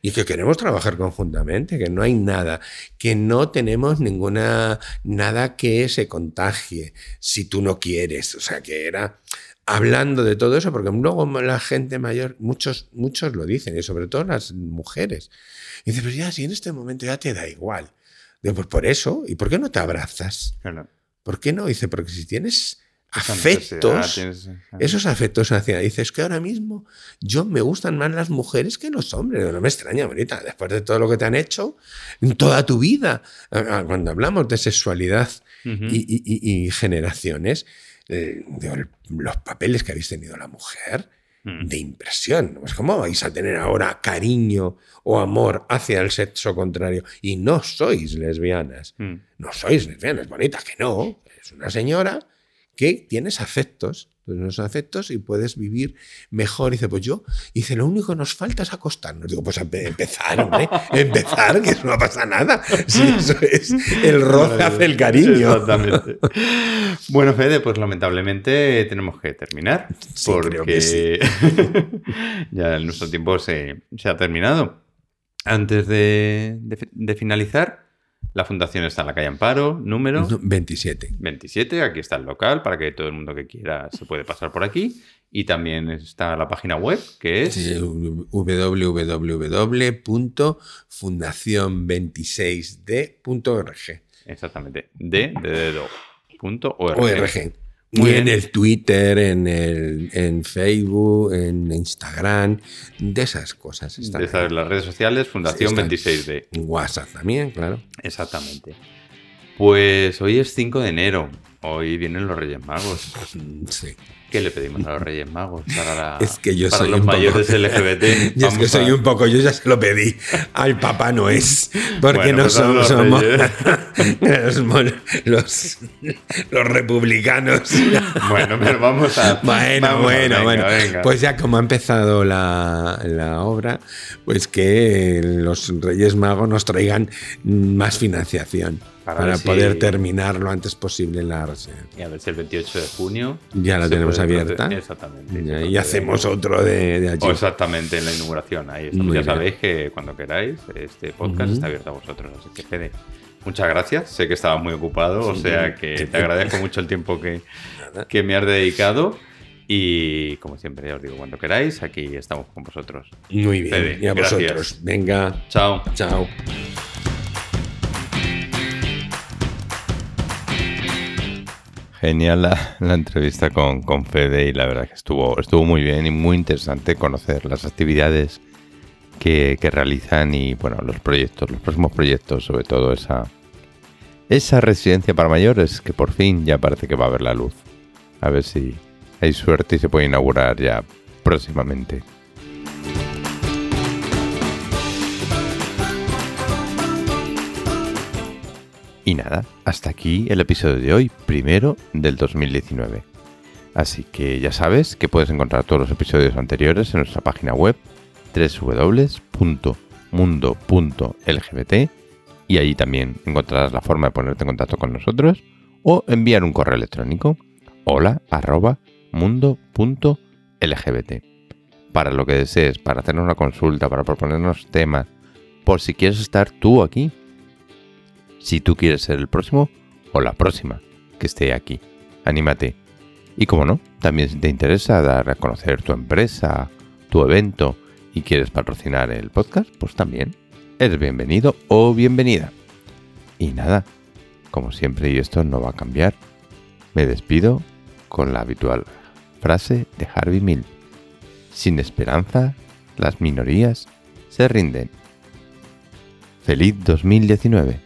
Y que queremos trabajar conjuntamente, que no hay nada, que no tenemos ninguna, nada que se contagie si tú no quieres. O sea, que era hablando de todo eso, porque luego la gente mayor, muchos, muchos lo dicen, y sobre todo las mujeres. Y dice, pues ya, si en este momento ya te da igual. Digo, pues por eso, ¿y por qué no te abrazas? ¿Por qué no? Dice, porque si tienes afectos, esos afectos hacia, dices que ahora mismo yo me gustan más las mujeres que los hombres, no me extraña, bonita, después de todo lo que te han hecho en toda tu vida, cuando hablamos de sexualidad y, generaciones, eh, los papeles que habéis tenido la mujer, mm. de impresión. Pues ¿Cómo vais a tener ahora cariño o amor hacia el sexo contrario? Y no sois lesbianas. Mm. No sois lesbianas, bonita, que no. Es una señora que tienes afectos, unos afectos y puedes vivir mejor. Y dice, pues yo, dice, lo único que nos falta es acostarnos. Digo, pues empezar, hombre, empezar, que eso no pasa nada. Si eso es el roce hace el cariño. Exactamente. Bueno, Fede, pues lamentablemente tenemos que terminar. porque ya nuestro tiempo se, ha terminado. Antes de finalizar, la fundación está en la calle Amparo, número 27. 27, aquí está el local para que todo el mundo que quiera se puede pasar por aquí. Y también está la página web que es sí, www.fundacion26d.org. Exactamente, d muy en el Twitter, en, el, en Facebook, en Instagram, de esas cosas. de esas, las redes sociales, Fundación 26D. WhatsApp también, claro. Exactamente. Pues hoy es 5 de enero. Hoy vienen los Reyes Magos. Sí. ¿Qué le pedimos a los Reyes Magos para, es que yo soy los mayores LGBT? Yo es que soy un poco, yo ya se lo pedí al Papá no es, porque no pues somos, los, los, republicanos. Bueno, pero vamos a... Bueno, bueno, bueno. Pues ya como ha empezado la, la obra, pues que los Reyes Magos nos traigan más financiación para, poder terminar lo antes posible la residencia. Y a ver si el 28 de junio. Ya la tenemos abierta. Exactamente. Y, hacemos otro de, allí. exactamente, en la inauguración. Ahí ya sabéis que cuando queráis, este podcast está abierto a vosotros. Así que, Fede, muchas gracias. Sé que estabas muy ocupado, o sea que te agradezco mucho el tiempo que, que me has dedicado. Y como siempre, ya os digo, cuando queráis, aquí estamos con vosotros. Muy bien. y a vosotros. Venga. Chao. Chao. Genial la, entrevista con, con, Fede y la verdad que estuvo, estuvo muy bien y muy interesante conocer las actividades que, realizan y bueno, los proyectos, los próximos proyectos, sobre todo esa, esa residencia para mayores que por fin ya parece que va a ver la luz. A ver si hay suerte y se puede inaugurar ya próximamente. Y nada, hasta aquí el episodio de hoy, primero del 2019. Así que ya sabes que puedes encontrar todos los episodios anteriores en nuestra página web www.mundo.lgbt y allí también encontrarás la forma de ponerte en contacto con nosotros o enviar un correo electrónico hola arroba mundo.lgbt para lo que desees, para hacernos una consulta, para proponernos temas, por si quieres estar tú aquí si tú quieres ser el próximo o la próxima que esté aquí. Anímate. Y como no, también si te interesa dar a conocer tu empresa, tu evento y quieres patrocinar el podcast, pues también. eres bienvenido o bienvenida. Y nada, como siempre y esto no va a cambiar, me despido con la habitual frase de Harvey Mill. Sin esperanza, las minorías se rinden. Feliz 2019.